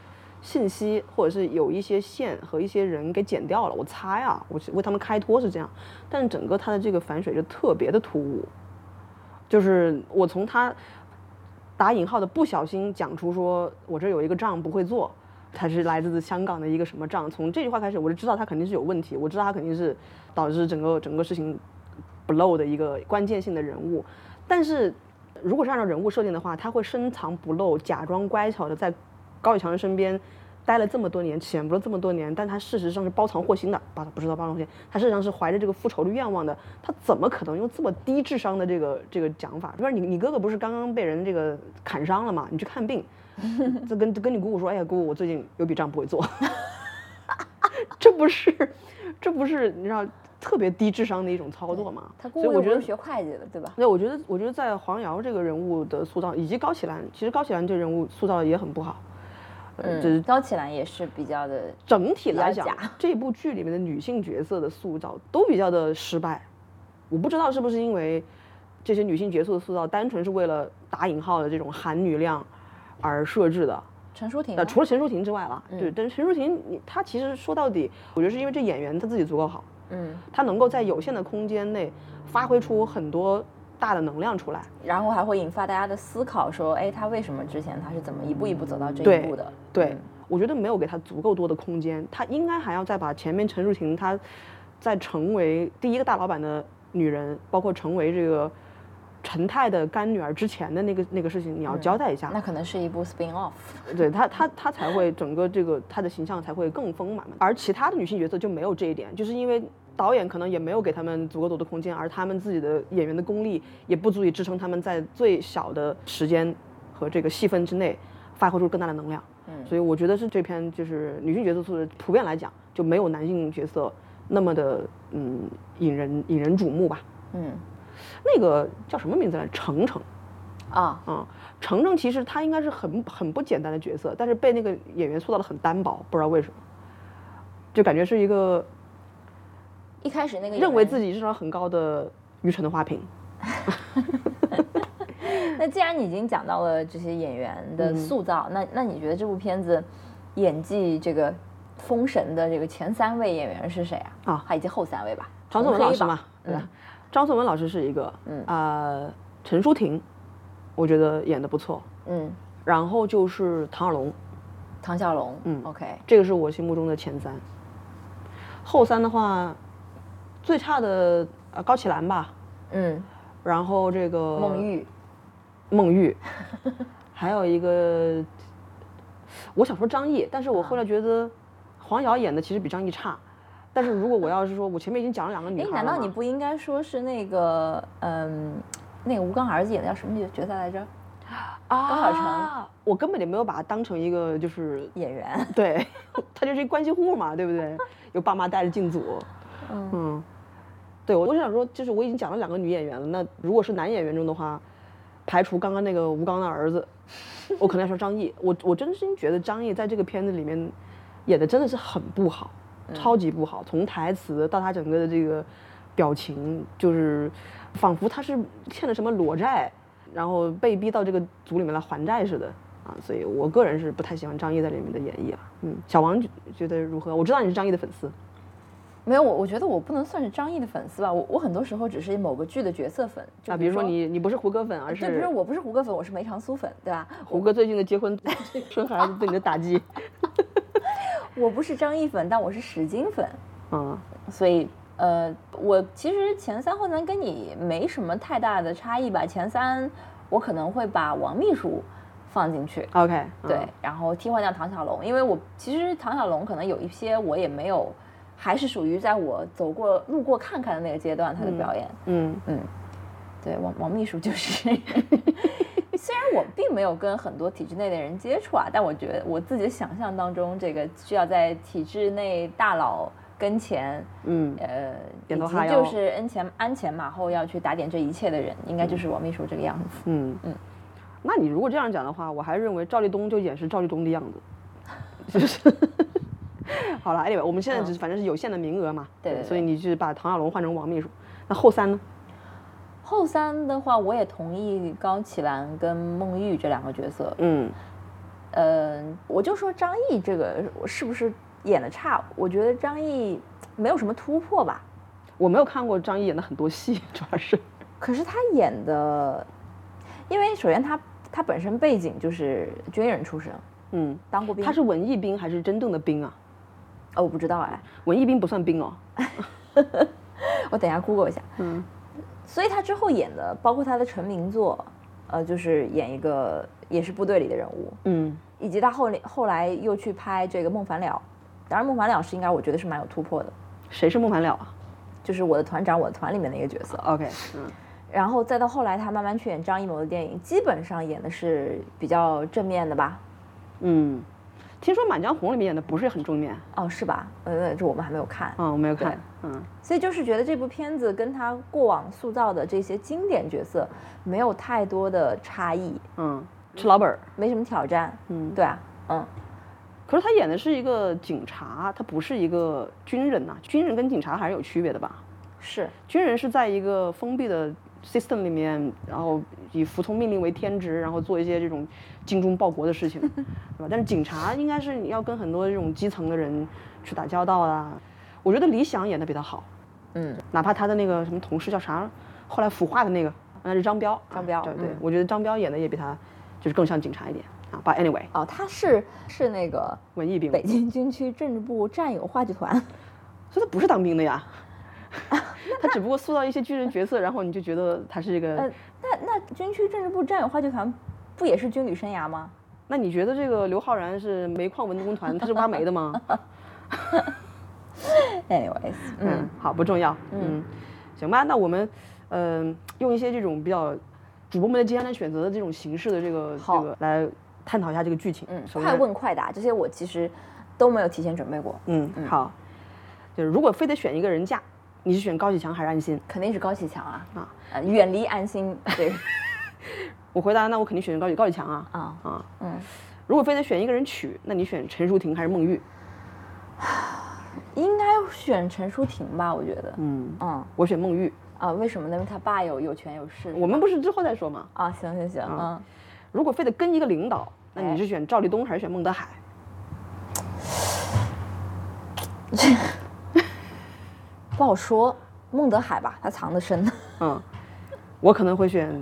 Speaker 1: 信息，或者是有一些线和一些人给剪掉了。我猜啊，我为他们开脱是这样，但整个他的这个反水就特别的突兀，就是我从他打引号的不小心讲出说我这有一个账不会做，他是来自香港的一个什么账，从这句话开始我就知道他肯定是有问题，我知道他肯定是导致整个整个事情不漏的一个关键性的人物，但是。如果是按照人物设定的话，他会深藏不露，假装乖巧的在高以强的身边待了这么多年，潜伏了这么多年，但他事实上是包藏祸心的，不不知道包藏祸心，他事实上是怀着这个复仇的愿望的，他怎么可能用这么低智商的这个这个讲法？不是你你哥哥不是刚刚被人这个砍伤了吗？你去看病，[laughs] 这跟跟你姑姑说，哎呀姑姑，我最近有笔账不会做，这不是这不是你知道？特别低智商的一种操作嘛，
Speaker 2: 所以我觉得学会计的，对吧？
Speaker 1: 那我觉得，我觉得在黄瑶这个人物的塑造，以及高启兰，其实高启兰这人物塑造的也很不好。
Speaker 2: 嗯，高启兰也是比较的，
Speaker 1: 整体来讲，这部剧里面的女性角色的塑造都比较的失败。我不知道是不是因为这些女性角色的塑造单纯是为了打引号的这种含女量而设置的。
Speaker 2: 陈淑婷，
Speaker 1: 那除了陈淑婷之外了，对，但是陈淑婷，你她其实说到底，我觉得是因为这演员她自己足够好。
Speaker 2: 嗯，
Speaker 1: 她能够在有限的空间内发挥出很多大的能量出来，
Speaker 2: 然后还会引发大家的思考，说，哎，他为什么之前他是怎么一步一步走到这一步的？
Speaker 1: 对，我觉得没有给他足够多的空间，他应该还要再把前面陈淑婷她在成为第一个大老板的女人，包括成为这个陈太的干女儿之前的那个那个事情，你要交代一下。
Speaker 2: 那可能是一部 spin off。
Speaker 1: 对他，他他才会整个这个他的形象才会更丰满嘛。而其他的女性角色就没有这一点，就是因为导演可能也没有给他们足够多的空间，而他们自己的演员的功力也不足以支撑他们在最小的时间和这个戏份之内发挥出更大的能量。嗯，所以我觉得是这篇就是女性角色素质普遍来讲就没有男性角色那么的嗯引人引人瞩目吧。嗯。那个叫什么名字来？程程，
Speaker 2: 啊
Speaker 1: 嗯，程程其实他应该是很很不简单的角色，但是被那个演员塑造的很单薄，不知道为什么，就感觉是一个
Speaker 2: 一开始那个
Speaker 1: 认为自己智商很高的愚蠢的花瓶。[laughs]
Speaker 2: 那既然你已经讲到了这些演员的塑造，那那你觉得这部片子演技这个封神的这个前三位演员是谁啊？
Speaker 1: 啊，
Speaker 2: 还以及后三位吧？
Speaker 1: 张颂文老师嘛，对吧？张颂文老师是一个，嗯。啊，陈淑婷，我觉得演的不错，嗯，然后就是唐小龙，
Speaker 2: 唐小龙，嗯，OK，
Speaker 1: 这个是我心目中的前三，后三的话，最差的呃高启兰吧，嗯，然后这个
Speaker 2: 孟玉，
Speaker 1: 孟玉，[laughs] 还有一个，我想说张译，但是我后来觉得黄瑶演的其实比张译差。但是如果我要是说，我前面已经讲了两个女孩，
Speaker 2: 难道你不应该说是那个，嗯，那个吴刚儿子演的叫什么角角色来着？啊，高晓晨，
Speaker 1: 我根本就没有把他当成一个就是
Speaker 2: 演员，
Speaker 1: 对，[laughs] 他就是一关系户嘛，对不对？有爸妈带着进组，嗯，对，我我想说，就是我已经讲了两个女演员了，那如果是男演员中的话，排除刚刚那个吴刚的儿子，[laughs] 我可能要说张译，我我真心觉得张译在这个片子里面演的真的是很不好。超级不好，从台词到他整个的这个表情，就是仿佛他是欠了什么裸债，然后被逼到这个组里面来还债似的啊！所以我个人是不太喜欢张译在里面的演绎啊。嗯，小王觉得如何？我知道你是张译的粉丝，
Speaker 2: 没有我，我觉得我不能算是张译的粉丝吧。我我很多时候只是某个剧的角色粉
Speaker 1: 啊。比如说你你不是胡歌粉，而是
Speaker 2: 对，比如我不是胡歌粉，我是梅长苏粉，对吧？
Speaker 1: 胡歌最近的结婚生孩子对你的打击。[laughs]
Speaker 2: 我不是张译粉，但我是史金粉，嗯，所以呃，我其实前三后三跟你没什么太大的差异吧。前三我可能会把王秘书放进去
Speaker 1: ，OK，
Speaker 2: 对，然后替换掉唐小龙，因为我其实唐小龙可能有一些我也没有，还是属于在我走过路过看看的那个阶段他的表演，嗯嗯，对，王王秘书就是。[laughs] 虽然我并没有跟很多体制内的人接触啊，但我觉得我自己的想象当中，这个需要在体制内大佬跟前，嗯，呃，以及就是鞍前鞍前马后要去打点这一切的人，应该就是王秘书这个样子。嗯嗯，
Speaker 1: 那你如果这样讲的话，我还认为赵立东就演是赵立东的样子，就是。[laughs] 好了，anyway，我们现在只是反正是有限的名额嘛，
Speaker 2: 对，
Speaker 1: 所以你是把唐小龙换成王秘书，那后三呢？
Speaker 2: 后三的话，我也同意高启兰跟孟玉这两个角色。嗯，呃，我就说张译这个是不是演的差？我觉得张译没有什么突破吧。
Speaker 1: 我没有看过张译演的很多戏，[laughs] 主要是。
Speaker 2: 可是他演的，因为首先他他本身背景就是军人出身，嗯，当过兵。
Speaker 1: 他是文艺兵还是真正的兵啊？
Speaker 2: 哦，我不知道哎。
Speaker 1: 文艺兵不算兵哦。[laughs]
Speaker 2: 我等下 Google 一下。嗯。所以他之后演的，包括他的成名作，呃，就是演一个也是部队里的人物，嗯，以及他后后来又去拍这个《孟凡了》，当然《孟凡了》是应该我觉得是蛮有突破的。
Speaker 1: 谁是孟凡了啊？
Speaker 2: 就是我的团长，我的团里面的一个角色。
Speaker 1: OK，嗯，
Speaker 2: 然后再到后来他慢慢去演张艺谋的电影，基本上演的是比较正面的吧，
Speaker 1: 嗯。听说《满江红》里面演的不是很正面
Speaker 2: 哦，是吧？呃，这我们还没有看。
Speaker 1: 嗯，我没有看。嗯，
Speaker 2: 所以就是觉得这部片子跟他过往塑造的这些经典角色没有太多的差异。
Speaker 1: 嗯，吃老本儿，
Speaker 2: 没什么挑战。嗯，对啊，嗯。
Speaker 1: 可是他演的是一个警察，他不是一个军人呐。军人跟警察还是有区别的吧？
Speaker 2: 是，
Speaker 1: 军人是在一个封闭的。System 里面，然后以服从命令为天职，然后做一些这种精忠报国的事情，[laughs] 对吧？但是警察应该是你要跟很多这种基层的人去打交道啊。我觉得李想演的比他好，嗯，哪怕他的那个什么同事叫啥，后来腐化的那个，那是张彪，
Speaker 2: 张彪，
Speaker 1: 对对，我觉得张彪演的也比他就是更像警察一点啊。But anyway，
Speaker 2: 哦，他是是那个
Speaker 1: 文艺兵，
Speaker 2: 北京军区政治部战友话剧团，[laughs]
Speaker 1: 所以他不是当兵的呀。他只不过塑造一些军人角色，然后你就觉得他是一个。
Speaker 2: 呃，那那军区政治部战友话剧团不也是军旅生涯吗？
Speaker 1: 那你觉得这个刘昊然是煤矿文工团，他是挖煤的吗？[laughs]
Speaker 2: Anyways，
Speaker 1: 嗯
Speaker 2: 嗯，，
Speaker 1: 好，不重要。嗯，行吧，那我们，嗯、用一些这种比较主播们的艰难选择的这种形式的这个这个来探讨一下这个剧情。
Speaker 2: 嗯，快，问快答，这些我其实都没有提前准备过，
Speaker 1: 嗯，好，就是如果非得选一个人嫁，你是选高启强还是安心？
Speaker 2: 肯定是高启强啊
Speaker 1: 啊
Speaker 2: 啊，远离安心，对 [laughs]
Speaker 1: 我回答，那我肯定选高启高启强啊
Speaker 2: 啊，
Speaker 1: 啊。
Speaker 2: 嗯，
Speaker 1: 如果非得选一个人娶，那你选陈淑婷还是孟玉？[sighs]
Speaker 2: 应该选陈淑婷吧，我觉得，
Speaker 1: 嗯，
Speaker 2: 嗯
Speaker 1: 我选孟玉。
Speaker 2: 啊，为什么呢？因为他爸有有权有势，
Speaker 1: 我们不是之后再说吗？
Speaker 2: 啊，行行行，嗯，
Speaker 1: 如果非得跟一个领导，那
Speaker 2: 哎
Speaker 1: 你是选赵立东还是选孟德海？[laughs]
Speaker 2: 不好说，孟德海吧，他藏得深，[laughs]
Speaker 1: 嗯，我可能会选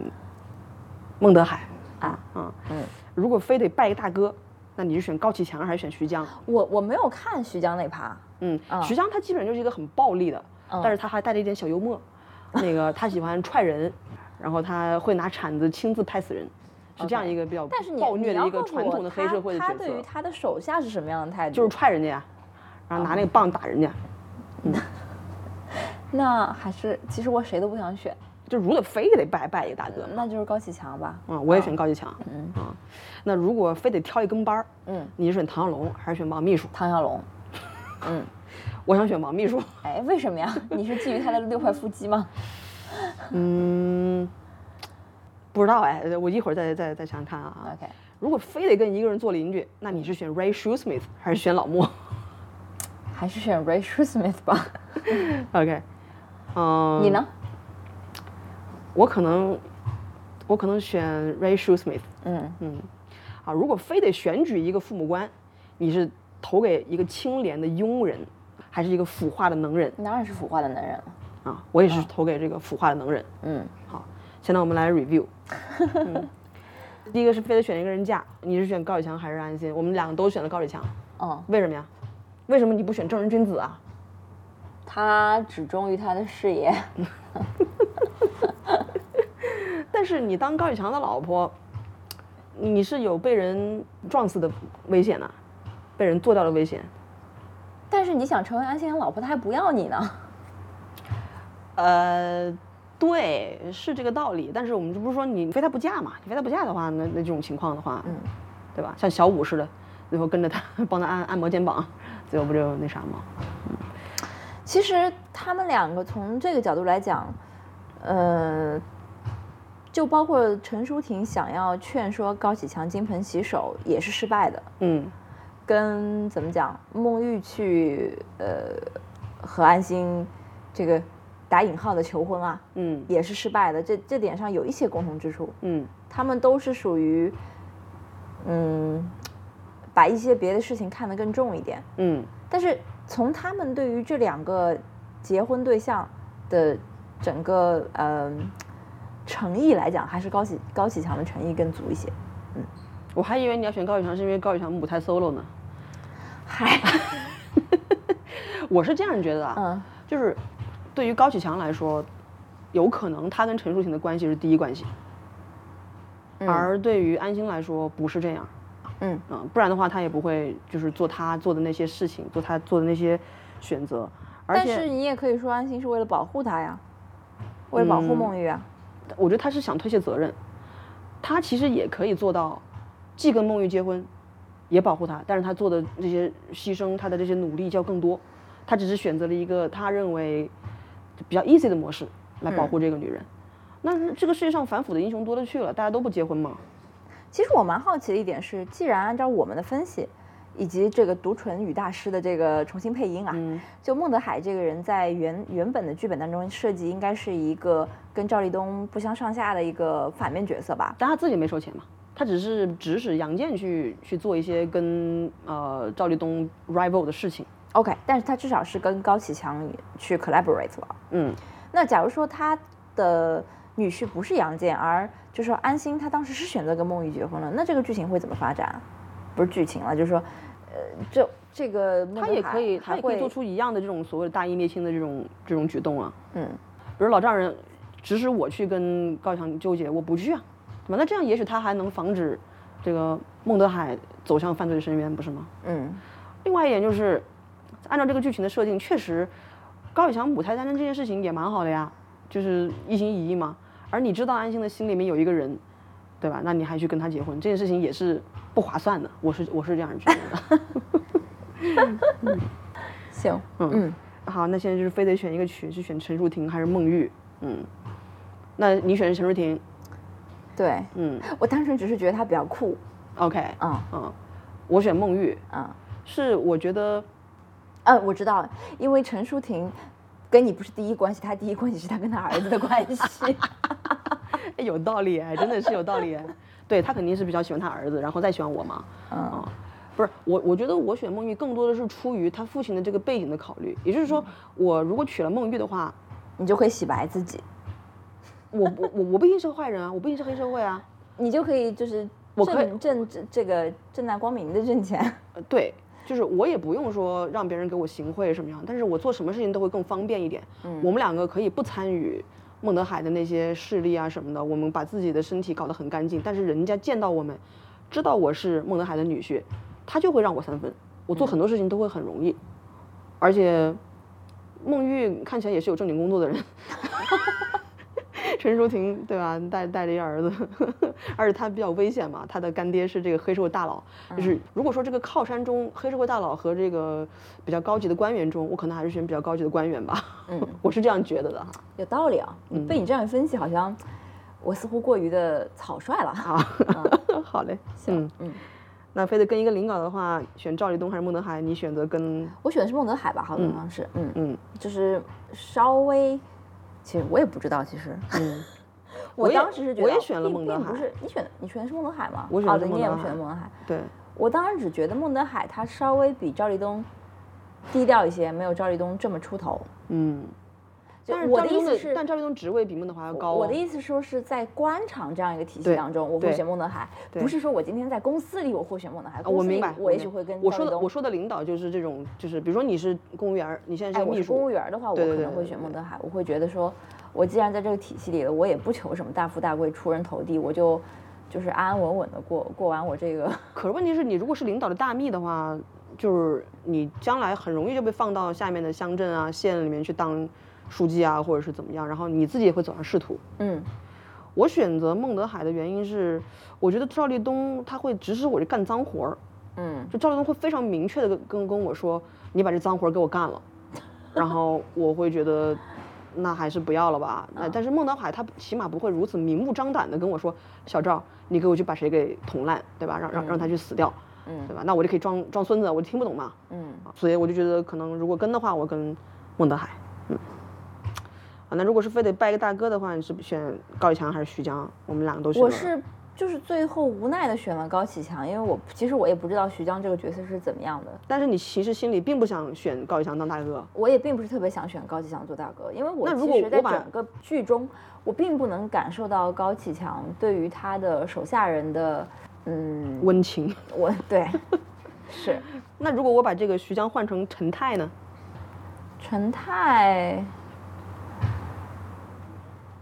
Speaker 1: 孟德海
Speaker 2: 啊，
Speaker 1: 嗯
Speaker 2: 嗯，
Speaker 1: 如果非得拜一大哥，那你是选高启强还是选徐江？
Speaker 2: 我我没有看徐江那趴，
Speaker 1: 嗯，
Speaker 2: 啊
Speaker 1: 徐江他基本上就是一个很暴力的，
Speaker 2: 嗯
Speaker 1: 但是他还带着一点小幽默。[laughs] 那个他喜欢踹人，然后他会拿铲子亲自拍死人，是这样一个比较暴虐的一个传统的黑社会的角
Speaker 2: 他对于，他的手下是什么样的态度？
Speaker 1: 就是踹人家呀，然后拿那个棒打人家。[laughs]
Speaker 2: 那还是其实我谁都不想选，
Speaker 1: 就如果非得拜拜一个大哥，
Speaker 2: 那就是高启强吧。
Speaker 1: 嗯，我也选高启强。
Speaker 2: 嗯
Speaker 1: 啊，那如果非得挑一跟班儿，
Speaker 2: 嗯，
Speaker 1: 你是选唐小龙还是选王秘书？
Speaker 2: 唐小龙，[laughs] 嗯，
Speaker 1: 我想选王秘书。[laughs]
Speaker 2: 哎，为什么呀？你是觊觎他的六块腹肌吗？[laughs]
Speaker 1: 嗯，不知道哎，我一会儿再再再想想看啊。
Speaker 2: OK
Speaker 1: 如果非得跟一个人做邻居，那你是选 Ray Shoesmith 还是选老莫
Speaker 2: 还是选 Ray Shoesmith 吧。
Speaker 1: ？OK，嗯，
Speaker 2: 你？呢？
Speaker 1: 我可能，我可能选 Ray Shoesmith。
Speaker 2: 嗯嗯，
Speaker 1: 啊，如果非得选举一个父母官，你是投给一个清廉的庸人，还是一个腐化的能人？
Speaker 2: 当然是腐化的能人了。
Speaker 1: 啊，我也是投给这个腐化的能人。
Speaker 2: 嗯，
Speaker 1: 好，现在我们来 review。嗯，[laughs] 第一个是非得选一个人嫁，你是选高启强还是安心？我们两个都选了高启强，
Speaker 2: 哦，
Speaker 1: 为什么呀？为什么你不选正人君子啊？
Speaker 2: 他只忠于他的事业。[laughs]
Speaker 1: 但是你当高启强的老婆，你是有被人撞死的危险呐、被人做掉的危险。
Speaker 2: 但是你想成为安心的老婆，他还不要你呢。
Speaker 1: 呃，对，是这个道理。但是我们这不是说你非他不嫁嘛？你非他不嫁的话，那那这种情况的话，
Speaker 2: 嗯，
Speaker 1: 对吧？像小五似的，最后跟着他帮他按按摩肩膀，最后不就那啥吗？
Speaker 2: 其实他们两个从这个角度来讲，呃，就包括陈淑婷想要劝说高启强金盆洗手也是失败的，
Speaker 1: 嗯
Speaker 2: 跟怎么讲，孟玉去呃和安心这个打引号的求婚啊，
Speaker 1: 嗯
Speaker 2: 也是失败的。这这点上有一些共同之处，
Speaker 1: 嗯
Speaker 2: 他们都是属于嗯把一些别的事情看得更重一点。
Speaker 1: 嗯
Speaker 2: 但是从他们对于这两个结婚对象的整个呃诚意来讲，还是高启高启强的诚意更足一些。
Speaker 1: 嗯我还以为你要选高启强是因为高启强母胎 solo 呢。
Speaker 2: 嗨，[laughs]
Speaker 1: 我是这样觉得啊，
Speaker 2: 嗯
Speaker 1: 就是对于高启强来说，有可能他跟陈淑婷的关系是第一关系，而对于安心来说不是这样。
Speaker 2: 嗯
Speaker 1: 嗯，不然的话他也不会就是做他做的那些事情，做他做的那些选择。而
Speaker 2: 但
Speaker 1: 且
Speaker 2: 是你也可以说安心是为了保护他呀，为了保护孟玉啊。
Speaker 1: 我觉得他是想推卸责任，他其实也可以做到，既跟孟玉结婚，也保护她，但是他做的这些牺牲，他的这些努力就要更多。他只是选择了一个他认为比较 easy 的模式来保护这个女人。那这个世界上反腐的英雄多了去了，大家都不结婚吗？
Speaker 2: 其实我蛮好奇的一点是，既然按照我们的分析，以及这个独纯语大师的这个重新配音啊，就孟德海这个人在原原本的剧本当中设计应该是一个跟赵立东不相上下的一个反面角色吧？
Speaker 1: 但他自己没收钱嘛，他只是指使杨健去去做一些跟呃赵立东 rival 的事情。
Speaker 2: OK，但是他至少是跟高启强去 collaborate 了。
Speaker 1: 嗯，
Speaker 2: 那假如说他的女婿不是杨健，而就说安心他当时是选择跟孟玉结婚了，那这个剧情会怎么发展啊？不是剧情了，就是说，呃，这这个孟
Speaker 1: 他也可以，他也可以做出一样的这种所谓的大义灭亲的这种这种举动啊。
Speaker 2: 嗯
Speaker 1: 比如老丈人指使我去跟高启强纠结，我不去啊，对吧？那这样也许他还能防止这个孟德海走向犯罪的深渊，不是吗？
Speaker 2: 嗯，
Speaker 1: 另外一点就是，按照这个剧情的设定，确实高启强母胎单身这件事情也蛮好的呀，就是一心一意嘛。而你知道安心的心里面有一个人，对吧？那你还去跟他结婚，这件事情也是不划算的。我是我是这样觉得的。[laughs]
Speaker 2: 行，嗯。
Speaker 1: 嗯，好，那现在就是非得选一个曲，是选陈淑婷还是孟玉？嗯，那你选的陈淑婷？
Speaker 2: 对，
Speaker 1: 嗯。
Speaker 2: 我单纯只是觉得他比较酷
Speaker 1: ，，OK，
Speaker 2: 嗯。
Speaker 1: 嗯，我选孟玉，
Speaker 2: 嗯，
Speaker 1: 是我觉得
Speaker 2: 嗯，我知道了，因为陈淑婷跟你不是第一关系，他第一关系是他跟他儿子的关系。
Speaker 1: 哎 [laughs] 有道理哎，真的是有道理哎。对他肯定是比较喜欢他儿子，然后再喜欢我嘛。
Speaker 2: 嗯
Speaker 1: 不是我，我觉得我选孟玉更多的是出于他父亲的这个背景的考虑，也就是说，我如果娶了孟玉的话，
Speaker 2: 你就可以洗白自己，
Speaker 1: 我我我我不一定是个坏人啊，我不一定是黑社会啊。
Speaker 2: 你就可以就是
Speaker 1: 我可以
Speaker 2: 正正这这个正大光明的挣钱。
Speaker 1: 呃，对，就是我也不用说让别人给我行贿什么样，但是我做什么事情都会更方便一点。
Speaker 2: 嗯
Speaker 1: 我们两个可以不参与孟德海的那些势力啊什么的，我们把自己的身体搞得很干净，但是人家见到我们，知道我是孟德海的女婿，他就会让我三分。我做很多事情都会很容易，而且孟玉看起来也是有正经工作的人。[laughs] 陈淑婷对吧？带带着一儿子，[laughs] 而且他比较危险嘛，他的干爹是这个黑社会大佬。就是如果说这个靠山中黑社会大佬和这个比较高级的官员中，我可能还是选比较高级的官员吧。
Speaker 2: 嗯，[laughs]
Speaker 1: 我是这样觉得的哈。
Speaker 2: 有道理啊，你被你这样一分析，好像我似乎过于的草率了。
Speaker 1: 好，[laughs] 好嘞，
Speaker 2: 行
Speaker 1: 嗯
Speaker 2: 嗯，
Speaker 1: 那非得跟一个领导的话，选赵立东还是孟德海？你选择跟
Speaker 2: 我选的是孟德海吧，好像是，嗯
Speaker 1: 嗯
Speaker 2: 就是稍微，其实我也不知道，其实。
Speaker 1: 嗯，[laughs]
Speaker 2: 我当时是觉得
Speaker 1: 我也选了
Speaker 2: 并
Speaker 1: 孟德海
Speaker 2: 并不是你选的，你选的是孟德海吗？
Speaker 1: 我选
Speaker 2: 好的，你也
Speaker 1: 的是孟德海
Speaker 2: 选的孟德海。
Speaker 1: 对，
Speaker 2: 我当时只觉得孟德海他稍微比赵立东低调一些，没有赵立东这么出头。
Speaker 1: 嗯。
Speaker 2: 就
Speaker 1: 但是
Speaker 2: 我
Speaker 1: 赵
Speaker 2: 思是，
Speaker 1: 但赵立东职位比孟德华要高、哦。
Speaker 2: 我的意思说是在官场这样一个体系当中，我会选孟德海，不是说我今天在公司里我会选孟德海。
Speaker 1: 我明白，
Speaker 2: 我也许会跟
Speaker 1: 我说的
Speaker 2: 赵立东
Speaker 1: 我说的领导就是这种，就是比如说你是公务员，你现在
Speaker 2: 哎，
Speaker 1: 是个秘
Speaker 2: 我是公务，员的话，我可能会选孟德海。我会觉得说，我既然在这个体系里了，我也不求什么大富大贵、出人头地，我就就是安安稳稳的过过完我这个。[laughs]
Speaker 1: 可是问题是你如果是领导的大秘的话，就是你将来很容易就被放到下面的乡镇啊、县里面去当书记啊，或者是怎么样，然后你自己也会走上仕途。
Speaker 2: 嗯
Speaker 1: 我选择孟德海的原因是，我觉得赵立东他会指使我去干脏活儿，
Speaker 2: 嗯
Speaker 1: 就赵立东会非常明确的跟跟跟我说，你把这脏活儿给我干了，[laughs] 然后我会觉得。那还是不要了吧。那但是孟德海他起码不会如此明目张胆的跟我说，小赵，你给我去把谁给捅烂，对吧？让让让他去死掉，
Speaker 2: 嗯
Speaker 1: 对吧？那我就可以装装孙子，我就听不懂嘛。
Speaker 2: 嗯
Speaker 1: 啊所以我就觉得可能如果跟的话，我跟孟德海，嗯。啊，那如果是非得拜个大哥的话，你是选高启强还是徐江？我们两个都选。
Speaker 2: 我是就是最后无奈的选了高启强，因为我其实我也不知道徐江这个角色是怎么样的，
Speaker 1: 但是你其实心里并不想选高启强当大哥。
Speaker 2: 我也并不是特别想选高启强做大哥，因为我
Speaker 1: 如
Speaker 2: 其实在整个剧中，我并不能感受到高启强对于他的手下人的，嗯，
Speaker 1: 温情。[laughs]
Speaker 2: 我对 [laughs] 是
Speaker 1: 那如果我把这个徐江换成陈泰呢？
Speaker 2: 陈泰。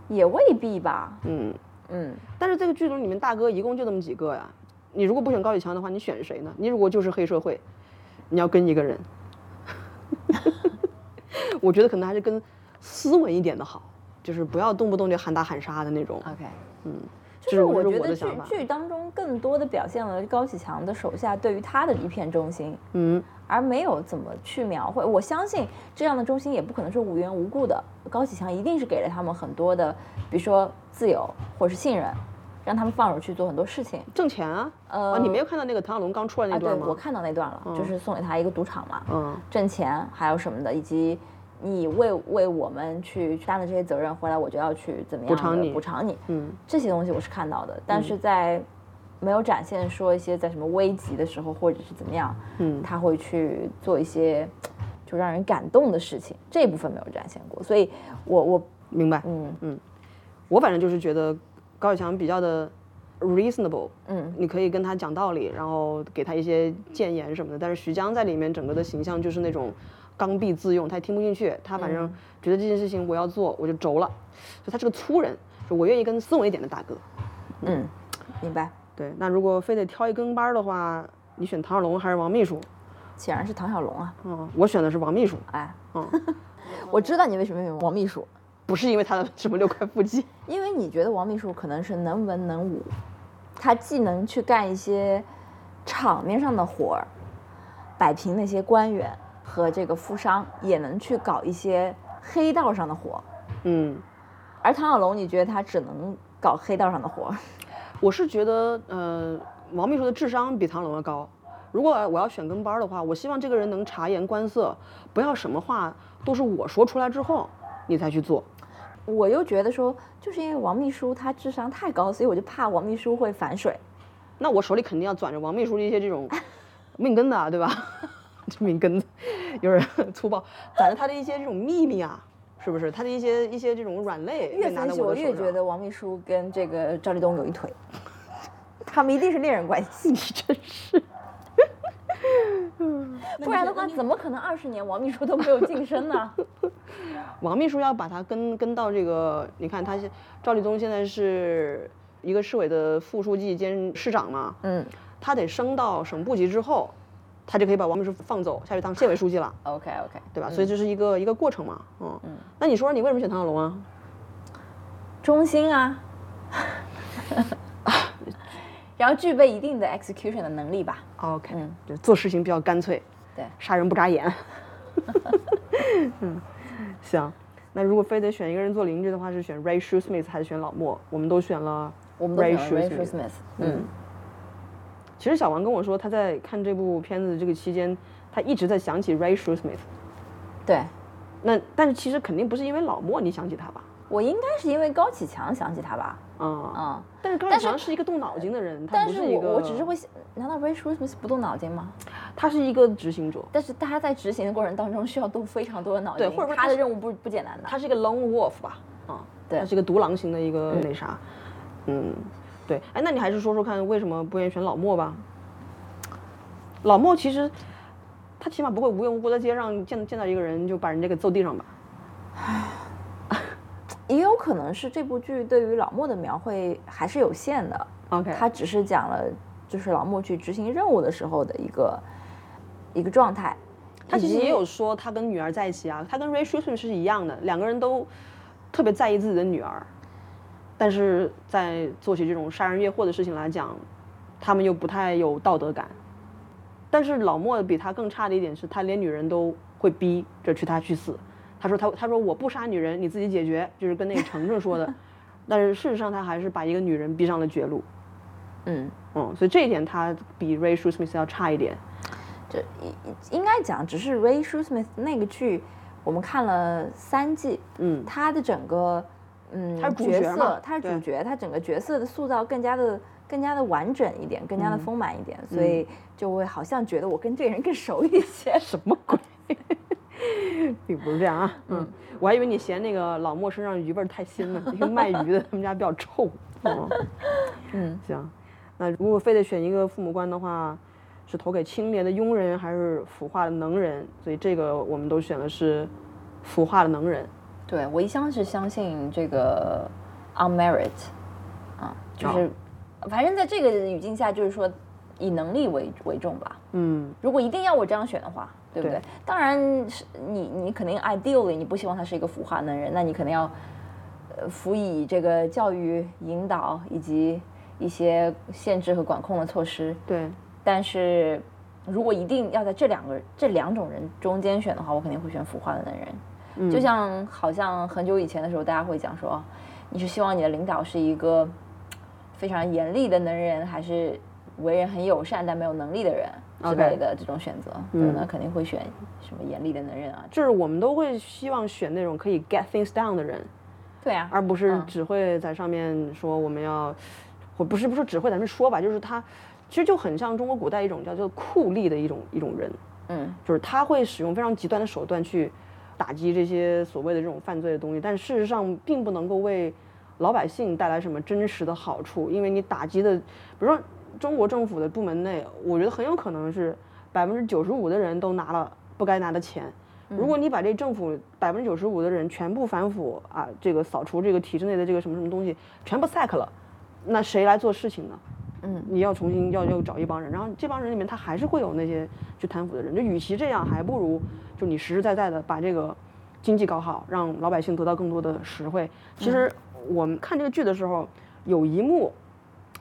Speaker 2: 也未必吧，
Speaker 1: 嗯，
Speaker 2: 嗯，
Speaker 1: 但是这个剧组里面大哥一共就那么几个呀。你如果不选高启强的话，你选谁呢？你如果就是黑社会，你要跟一个人，[laughs] 我觉得可能还是跟斯文一点的好，就是不要动不动就喊打喊杀的那种。
Speaker 2: OK，
Speaker 1: 嗯，
Speaker 2: 就是我觉得剧剧当中更多的表现了高启强的手下对于他的一片忠心，
Speaker 1: 嗯，
Speaker 2: 而没有怎么去描绘。我相信这样的忠心也不可能是无缘无故的，高启强一定是给了他们很多的，比如说自由或者是信任，让他们放手去做很多事情。
Speaker 1: 挣钱啊。
Speaker 2: 呃
Speaker 1: 啊，你没有看到那个唐小龙刚出来那
Speaker 2: 啊，对
Speaker 1: 段吗？
Speaker 2: 我看到那段了，就是送给他一个赌场嘛，
Speaker 1: 嗯
Speaker 2: 挣钱还有什么的，以及你为为我们去担了这些责任，回来我就要去怎么样
Speaker 1: 补偿你
Speaker 2: 补偿你。
Speaker 1: 嗯
Speaker 2: 这些东西我是看到的，但是在没有展现说一些在什么危急的时候或者是怎么样，
Speaker 1: 嗯
Speaker 2: 他会去做一些就让人感动的事情，这一部分没有展现过，所以我我
Speaker 1: 明白。
Speaker 2: 嗯嗯
Speaker 1: 我反正就是觉得高启强比较的 reasonable，
Speaker 2: 嗯
Speaker 1: 你可以跟他讲道理，然后给他一些谏言什么的。但是徐江在里面整个的形象就是那种刚愎自用，他也听不进去，他反正觉得这件事情我要做，我就轴了，就他是个粗人，就我愿意跟斯文一点的大哥。
Speaker 2: 嗯，明白。
Speaker 1: 对，那如果非得挑一跟班儿的话，你选唐小龙还是王秘书？
Speaker 2: 显然是唐小龙啊。
Speaker 1: 嗯，我选的是王秘书，
Speaker 2: 哎，
Speaker 1: 嗯，[laughs]
Speaker 2: 我知道你为什么选王秘书，
Speaker 1: 不是因为他的什么六块腹肌，
Speaker 2: 因为你觉得王秘书可能是能文能武，他既能去干一些场面上的活儿，摆平那些官员和这个富商，也能去搞一些黑道上的活。
Speaker 1: 嗯。
Speaker 2: 而唐小龙，你觉得他只能搞黑道上的活？[laughs]
Speaker 1: 我是觉得，呃，王秘书的智商比唐龙要高。如果我要选跟班的话，我希望这个人能察言观色，不要什么话都是我说出来之后你才去做。
Speaker 2: 我又觉得说，就是因为王秘书他智商太高，所以我就怕王秘书会反水。
Speaker 1: 那我手里肯定要攥着王秘书的一些这种 [laughs] 命根的啊，对吧？[laughs] 这命根子有点粗暴，反正他的一些这种秘密啊，是不是？他的一些一些这种软肋
Speaker 2: 越
Speaker 1: 被拿
Speaker 2: 分析，我。越觉得王秘书跟这个赵立东有一腿，[laughs] 他们一定是恋人关系。
Speaker 1: 你 [laughs] 真是。
Speaker 2: 不然的话，怎么可能二十年王秘书都没有晋升呢？
Speaker 1: 王秘书要把他跟跟到这个，你看他现赵立东现在是一个市委的副书记兼市长嘛，
Speaker 2: 嗯
Speaker 1: 他得升到省部级之后，他就可以把王秘书放走，下去当县委书记了
Speaker 2: ，，OK OK，
Speaker 1: 对吧？所以这是一个一个过程嘛，嗯嗯。那你说说你为什么选唐小龙啊？
Speaker 2: 忠心啊，[laughs] 然后具备一定的 execution 的能力吧。
Speaker 1: OK，就做事情比较干脆，
Speaker 2: 对
Speaker 1: 杀人不眨眼。[laughs] 嗯，行。那如果非得选一个人做邻居的话，是选 Ray Shoesmith 还是选老莫？我们都选了
Speaker 2: 我们都
Speaker 1: Ray
Speaker 2: 选了 Ray
Speaker 1: Shoesmith。
Speaker 2: Smith，嗯，
Speaker 1: 其实小王跟我说，他在看这部片子这个期间，他一直在想起 Ray Shoesmith。
Speaker 2: 对
Speaker 1: 那但是其实肯定不是因为老莫你想起他吧？
Speaker 2: 我应该是因为高启强想起他吧，
Speaker 1: 嗯、
Speaker 2: 嗯，
Speaker 1: 但是高启强是一个动脑筋的人，他
Speaker 2: 但是
Speaker 1: 不一个，
Speaker 2: 我我只是会想，难道 Ray Smith 不动脑筋吗？
Speaker 1: 他是一个执行者，
Speaker 2: 但是他在执行的过程当中需要动非常多的脑筋，
Speaker 1: 对或者说他
Speaker 2: 他的任务不不简单的。
Speaker 1: 他是一个 lone wolf 吧？嗯，
Speaker 2: 对
Speaker 1: 他是一个独狼型的一个那啥，嗯，对，哎，那你还是说说看，为什么不愿意选老莫吧？老莫其实他起码不会无缘无故在街上见见到一个人就把人家给揍地上吧？
Speaker 2: 也有可能是这部剧对于老莫的描绘还是有限的。
Speaker 1: OK
Speaker 2: 他只是讲了就是老莫去执行任务的时候的一个一个状态。
Speaker 1: 他其实也有说他跟女儿在一起啊，他跟 Ray s h u s m a n 是一样的，两个人都特别在意自己的女儿，但是在做起这种杀人越货的事情来讲，他们又不太有道德感。但是老莫比他更差的一点是他连女人都会逼着去他去死。他说他他说我不杀女人，你自己解决，就是跟那个程程说的。[laughs] 但是事实上他还是把一个女人逼上了绝路。
Speaker 2: 嗯，
Speaker 1: 嗯，所以这一点他比 Ray s h u s m a n 要差一点。
Speaker 2: 这应应该讲，只是 Ray Shoesmith 那个剧，我们看了三季，
Speaker 1: 嗯，
Speaker 2: 他的整个嗯
Speaker 1: 他是主
Speaker 2: 角他是主角，他整个角色的塑造更加的更加的完整一点，更加
Speaker 1: 嗯
Speaker 2: 的丰满一点，所以就会好像觉得我跟这个人更熟一些。[laughs]
Speaker 1: 什么鬼？[laughs] 并不是这样啊，嗯，我还以为你嫌那个老莫身上鱼味儿太腥了，一个卖鱼的，[laughs] 他们家比较臭。嗯，
Speaker 2: 嗯，
Speaker 1: 行，那如果非得选一个父母官的话，是投给清廉的庸人还是腐化的能人？所以这个我们都选的是腐化的能人。
Speaker 2: 对我一向是相信这个 on merit，啊，就是、反正在这个语境下，就是说以能力为为重吧。
Speaker 1: 嗯，
Speaker 2: 如果一定要我这样选的话，对不对？
Speaker 1: 对
Speaker 2: 当然是你，你肯定 ideally 你不希望他是一个腐化能人，那你肯定要呃辅以这个教育引导以及一些限制和管控的措施。
Speaker 1: 对，
Speaker 2: 但是如果一定要在这两个这两种人中间选的话，我肯定会选腐化的能人。
Speaker 1: 嗯。
Speaker 2: 就像好像很久以前的时候，大家会讲说，你是希望你的领导是一个非常严厉的能人，还是为人很友善但没有能力的人之类的这种选择？对，那肯定会选什么严厉的能人啊？
Speaker 1: 就是我们都会希望选那种可以 get things done 的人，
Speaker 2: 对啊，
Speaker 1: 而不是
Speaker 2: 嗯。
Speaker 1: 只会在上面说我们要，或不是不是只会在那说吧，就是他其实就很像中国古代一种叫做酷吏的一种一种人，
Speaker 2: 嗯，
Speaker 1: 就是他会使用非常极端的手段去打击这些所谓的这种犯罪的东西，但事实上并不能够为老百姓带来什么真实的好处，因为你打击的，比如说中国政府的部门内，我觉得很有可能是百分之九十五的人都拿了不该拿的钱，如果你把这政府百分之九十五的人全部反腐啊，这个扫除这个体制内的这个什么什么东西，全部 sack 了，那谁来做事情呢？嗯，你要重新要要找一帮人，然后这帮人里面他还是会有那些去贪腐的人，就与其这样，还不如就你实实在在的把这个经济搞好，让老百姓得到更多的实惠。其实我们看这个剧的时候，有一幕。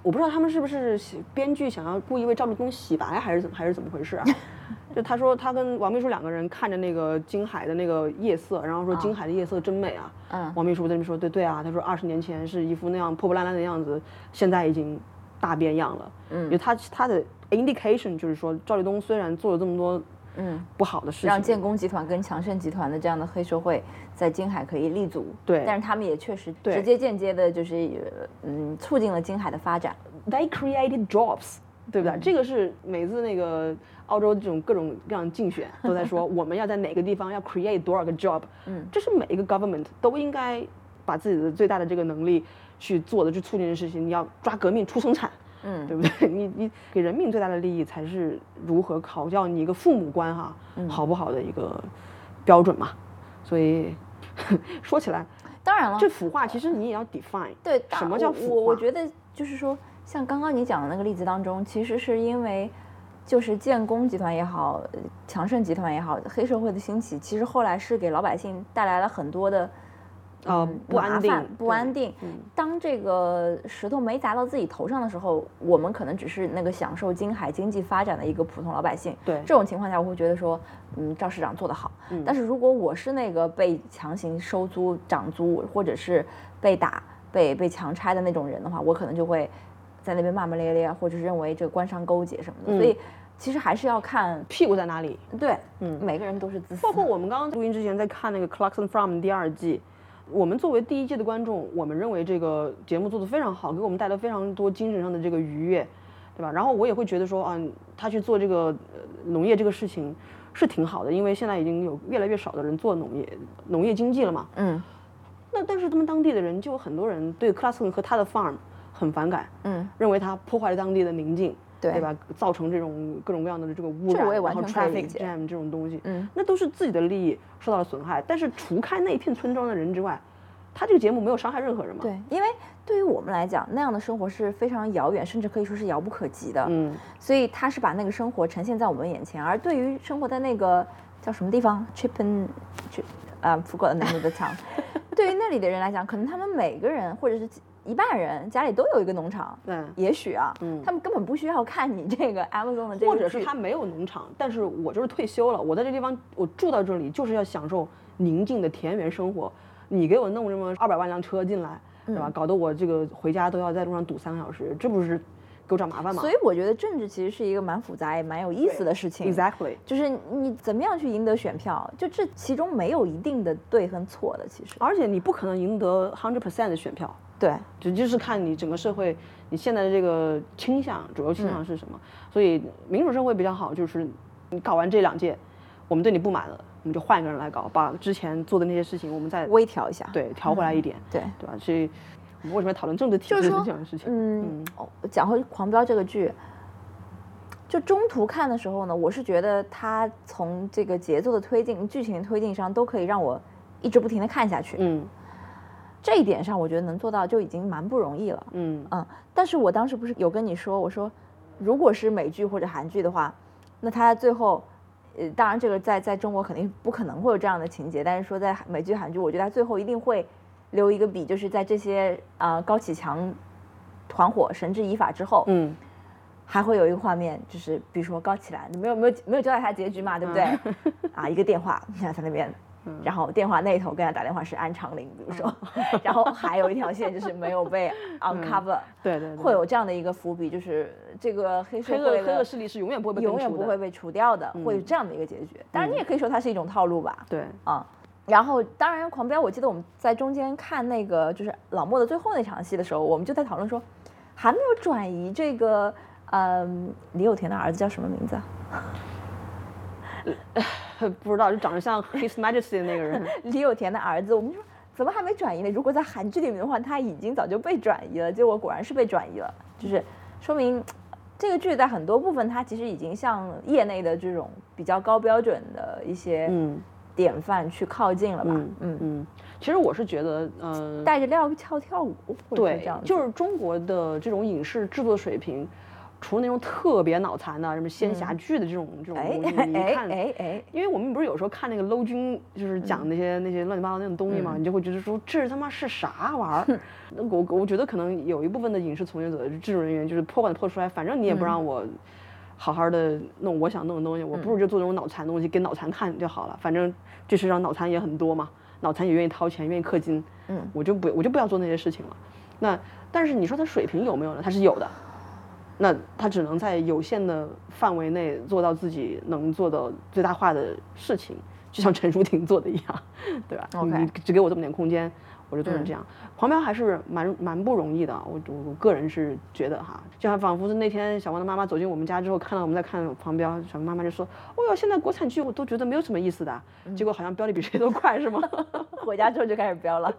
Speaker 1: 我不知道他们是不是编剧想要故意为赵立东洗白，还是怎么还是怎么回事啊？[laughs] 就他说他跟王秘书两个人看着那个金海的那个夜色，然后说金海的夜色真美啊。嗯。王秘书在那边说对对啊，他说二十年前是一副那样破破烂烂的样子，现在已经大变样了。嗯。因为他他的 indication 就是说赵立东虽然做了这么多。嗯，不好的事情，
Speaker 2: 让建工集团跟强盛集团的这样的黑社会在金海可以立足。
Speaker 1: 对，
Speaker 2: 但是他们也确实直接间接的，就是嗯，促进了金海的发展。
Speaker 1: They created jobs，对不对？这个是每次那个澳洲这种各种各样竞选都在说，[laughs] 我们要在哪个地方要 create 多少个 job。嗯，这是每一个 government 都应该把自己的最大的这个能力去做的，去促进的事情。你要抓革命，出生产。嗯，对不对？[laughs] 你你给人民最大的利益才是如何考教你一个父母官哈，好不好的一个标准嘛。所以 [laughs] 说起来，
Speaker 2: 当然了，
Speaker 1: 这腐化其实你也要 define。
Speaker 2: 对，
Speaker 1: 什么叫腐化？
Speaker 2: 我我觉得就是说，像刚刚你讲的那个例子当中，其实是因为就是建工集团也好，强盛集团也好，黑社会的兴起，其实后来是给老百姓带来了很多的。
Speaker 1: 呃，不安定，
Speaker 2: 不安定。当这个石头没砸到自己头上的时候，我们可能只是那个享受金海经济发展的一个普通老百姓。
Speaker 1: 对，
Speaker 2: 这种情况下，我会觉得说，嗯，赵市长做得好。嗯，但是如果我是那个被强行收租、涨租，或者是被打、被被强拆的那种人的话，我可能就会在那边骂骂咧咧，或者是认为这个官商勾结什么的。所以，其实还是要看
Speaker 1: 屁股在哪里。
Speaker 2: 对，嗯，每个人都是自私。
Speaker 1: 包括我们刚刚录音之前在看那个《Clarkson From》第二季。我们作为第一届的观众，我们认为这个节目做得非常好，给我们带来非常多精神上的这个愉悦，对吧？然后我也会觉得说，啊，他去做这个农业这个事情是挺好的，因为现在已经有越来越少的人做农业农业经济了嘛。嗯。那但是他们当地的人就有很多人对克拉斯顿和他的 farm 很反感，嗯，认为他破坏了当地的宁静。对吧？造成这种各种各样的这个污染，然后 traffic jam 这种东西，嗯，那都是自己的利益受到了损害。但是除开那一片村庄的人之外，他这个节目没有伤害任何人嘛？
Speaker 2: 对，因为对于我们来讲，那样的生活是非常遥远，甚至可以说是遥不可及的。嗯，所以他是把那个生活呈现在我们眼前。而对于生活在那个叫什么地方，Chippen，啊，福国的那个墙，对于那里的人来讲，可能他们每个人或者是。一半人家里都有一个农场，对，也许啊，嗯，他们根本不需要看你这个 Amazon 的这个，
Speaker 1: 或者是他没有农场，但是我就是退休了，我在这地方，我住到这里就是要享受宁静的田园生活。你给我弄这么二百万辆车进来，对吧？搞得我这个回家都要在路上堵三个小时，这不是给我找麻烦吗？
Speaker 2: 所以我觉得政治其实是一个蛮复杂也蛮有意思的事情。
Speaker 1: Exactly，
Speaker 2: 就是你怎么样去赢得选票，就这其中没有一定的对和错的，其实。
Speaker 1: 而且你不可能赢得 hundred percent 的选票。
Speaker 2: 对，
Speaker 1: 就就是看你整个社会，你现在的这个倾向，主流倾向是什么。所以民主社会比较好，就是你搞完这两届，我们对你不满了，我们就换一个人来搞，把之前做的那些事情，我们再
Speaker 2: 微调一下，
Speaker 1: 对，调回来一点，
Speaker 2: 对，
Speaker 1: 对吧？所以我们为什么要讨论政治体制这样的事情？
Speaker 2: 嗯，哦讲回《狂飙》这个剧，就中途看的时候呢，我是觉得它从这个节奏的推进、剧情推进上，都可以让我一直不停的看下去。嗯。这一点上，我觉得能做到就已经蛮不容易了。嗯嗯，但是我当时不是有跟你说，我说，如果是美剧或者韩剧的话，那它最后，呃，当然这个在在中国肯定不可能会有这样的情节，但是说在美剧韩剧，我觉得它最后一定会留一个笔，就是在这些啊高启强团伙绳之以法之后，嗯，还会有一个画面，就是比如说高启兰没有没有没有交代他结局嘛，对不对？[laughs] 啊，一个电话，你看他那边。然后电话那头跟他打电话是安长林，比如说，[laughs] 然后还有一条线就是没有被 [laughs] uncover，
Speaker 1: 对对，
Speaker 2: 会有这样的一个伏笔，就是这个黑社
Speaker 1: 会黑恶势力是永远不会被
Speaker 2: 永远不会被除掉的，会有这样的一个结局。当然你也可以说它是一种套路吧。
Speaker 1: 对，
Speaker 2: 啊，然后当然狂飙，我记得我们在中间看那个就是老莫的最后那场戏的时候，我们就在讨论说，还没有转移这个，嗯，李有田的儿子叫什么名字？
Speaker 1: 不知道，就长得像 His Majesty 的那个人，[laughs]
Speaker 2: 李有田的儿子。我们说怎么还没转移呢？如果在韩剧里面的话，他已经早就被转移了。结果果然是被转移了，就是说明这个剧在很多部分它其实已经向业内的这种比较高标准的一些典范去靠近了吧？
Speaker 1: 嗯
Speaker 2: 嗯，
Speaker 1: 嗯，其实我是觉得，嗯、
Speaker 2: 带着料跳跳舞，
Speaker 1: 对
Speaker 2: 这样，
Speaker 1: 就是中国的这种影视制作水平，除了那种特别脑残的什么仙侠剧的这种、这种
Speaker 2: 哎
Speaker 1: 东西，你看，
Speaker 2: 哎哎，
Speaker 1: 因为我们不是有时候看那个 low 君，就是讲那些、那些乱七八糟那种东西嘛，你就会觉得说这他妈是啥玩意儿？[laughs] 那我我觉得可能有一部分的影视从业者、制作人员就是破罐子破摔，反正你也不让我好好的弄我想弄的东西，我不如就做这种脑残东西给脑残看就好了。反正这世上脑残也很多嘛，脑残也愿意掏钱，愿意氪金，
Speaker 2: 嗯，
Speaker 1: 我就不我就不要做那些事情了。那但是你说他水平有没有呢？他是有的。那他只能在有限的范围内做到自己能做的最大化的事情，就像陈淑婷做的一样，[laughs] 对吧你只给我这么点空间，我就做成这样。黄标还是蛮蛮不容易的，我我我个人是觉得哈，就像仿佛是那天小王的妈妈走进我们家之后，看到我们在看黄标，小王妈妈就说：“哦哟，现在国产剧我都觉得没有什么意思的。”结果好像标的比谁都快，是吗？[laughs]
Speaker 2: 回家之后就开始飙了。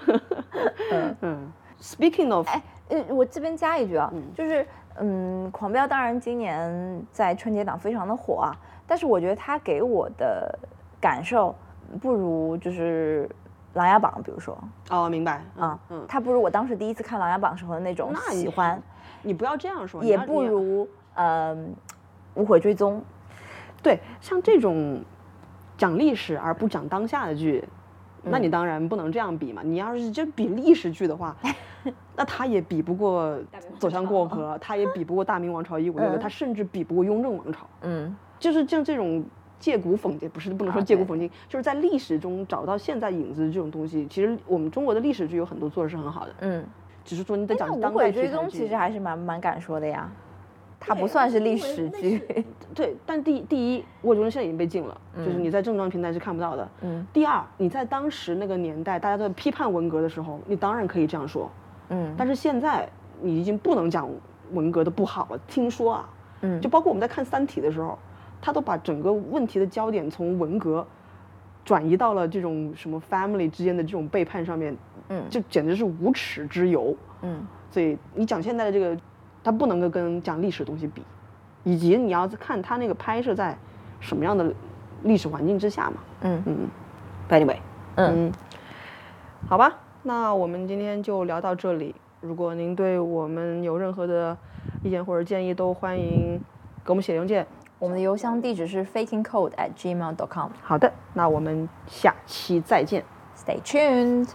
Speaker 2: [laughs]
Speaker 1: 嗯，Speaking of，
Speaker 2: 哎，呃，我这边加一句啊，就是嗯，狂飙当然今年在春节档非常的火啊，但是我觉得它给我的感受不如就是《琅琊榜》，比如说
Speaker 1: 哦，明白
Speaker 2: 啊，
Speaker 1: 嗯，
Speaker 2: 它不如我当时第一次看《琅琊榜》时候的那种喜欢，
Speaker 1: 你不要这样说，
Speaker 2: 也不如呃《无悔追踪》。
Speaker 1: 对，像这种讲历史而不讲当下的剧，那你当然不能这样比嘛。你要是就比历史剧的话，[laughs] 那他也比不过《走向过河》，他也比不过《大明王朝一五六六》，他甚至比不过《雍正王朝》。
Speaker 2: 嗯
Speaker 1: 就是像这种借古讽今，不是不能说借古讽今，就是在历史中找到现在影子这种东西。其实我们中国的历史剧有很多做的是很好的，
Speaker 2: 嗯，
Speaker 1: 只是说你得讲当代
Speaker 2: 无悔追踪》其实还是蛮蛮敢说的呀，它不算是历史剧。
Speaker 1: 对，但第第一，我觉得现在已经被禁了，就是你在正装平台是看不到的。
Speaker 2: 嗯。
Speaker 1: 第二，你在当时那个年代，大家在批判文革的时候，你当然可以这样说。
Speaker 2: 嗯
Speaker 1: 但是现在你已经不能讲文革的不好了。听说啊，
Speaker 2: 嗯
Speaker 1: 就包括我们在看《三体》的时候，他都把整个问题的焦点从文革转移到了这种什么 family 之间的这种背叛上面，
Speaker 2: 嗯
Speaker 1: 这简直是无耻之尤。
Speaker 2: 嗯
Speaker 1: 所以你讲现在的这个，它不能够跟讲历史的东西比，以及你要看它那个拍摄在什么样的历史环境之下嘛。
Speaker 2: 嗯
Speaker 1: 嗯，anyway，
Speaker 2: 嗯
Speaker 1: 嗯，好吧，那我们今天就聊到这里。如果您对我们有任何的意见或者建议，都欢迎给我们写邮件。
Speaker 2: 我们的邮箱地址是 fakingcode at gmail.com。
Speaker 1: 好的，那我们下期再见。
Speaker 2: Stay tuned.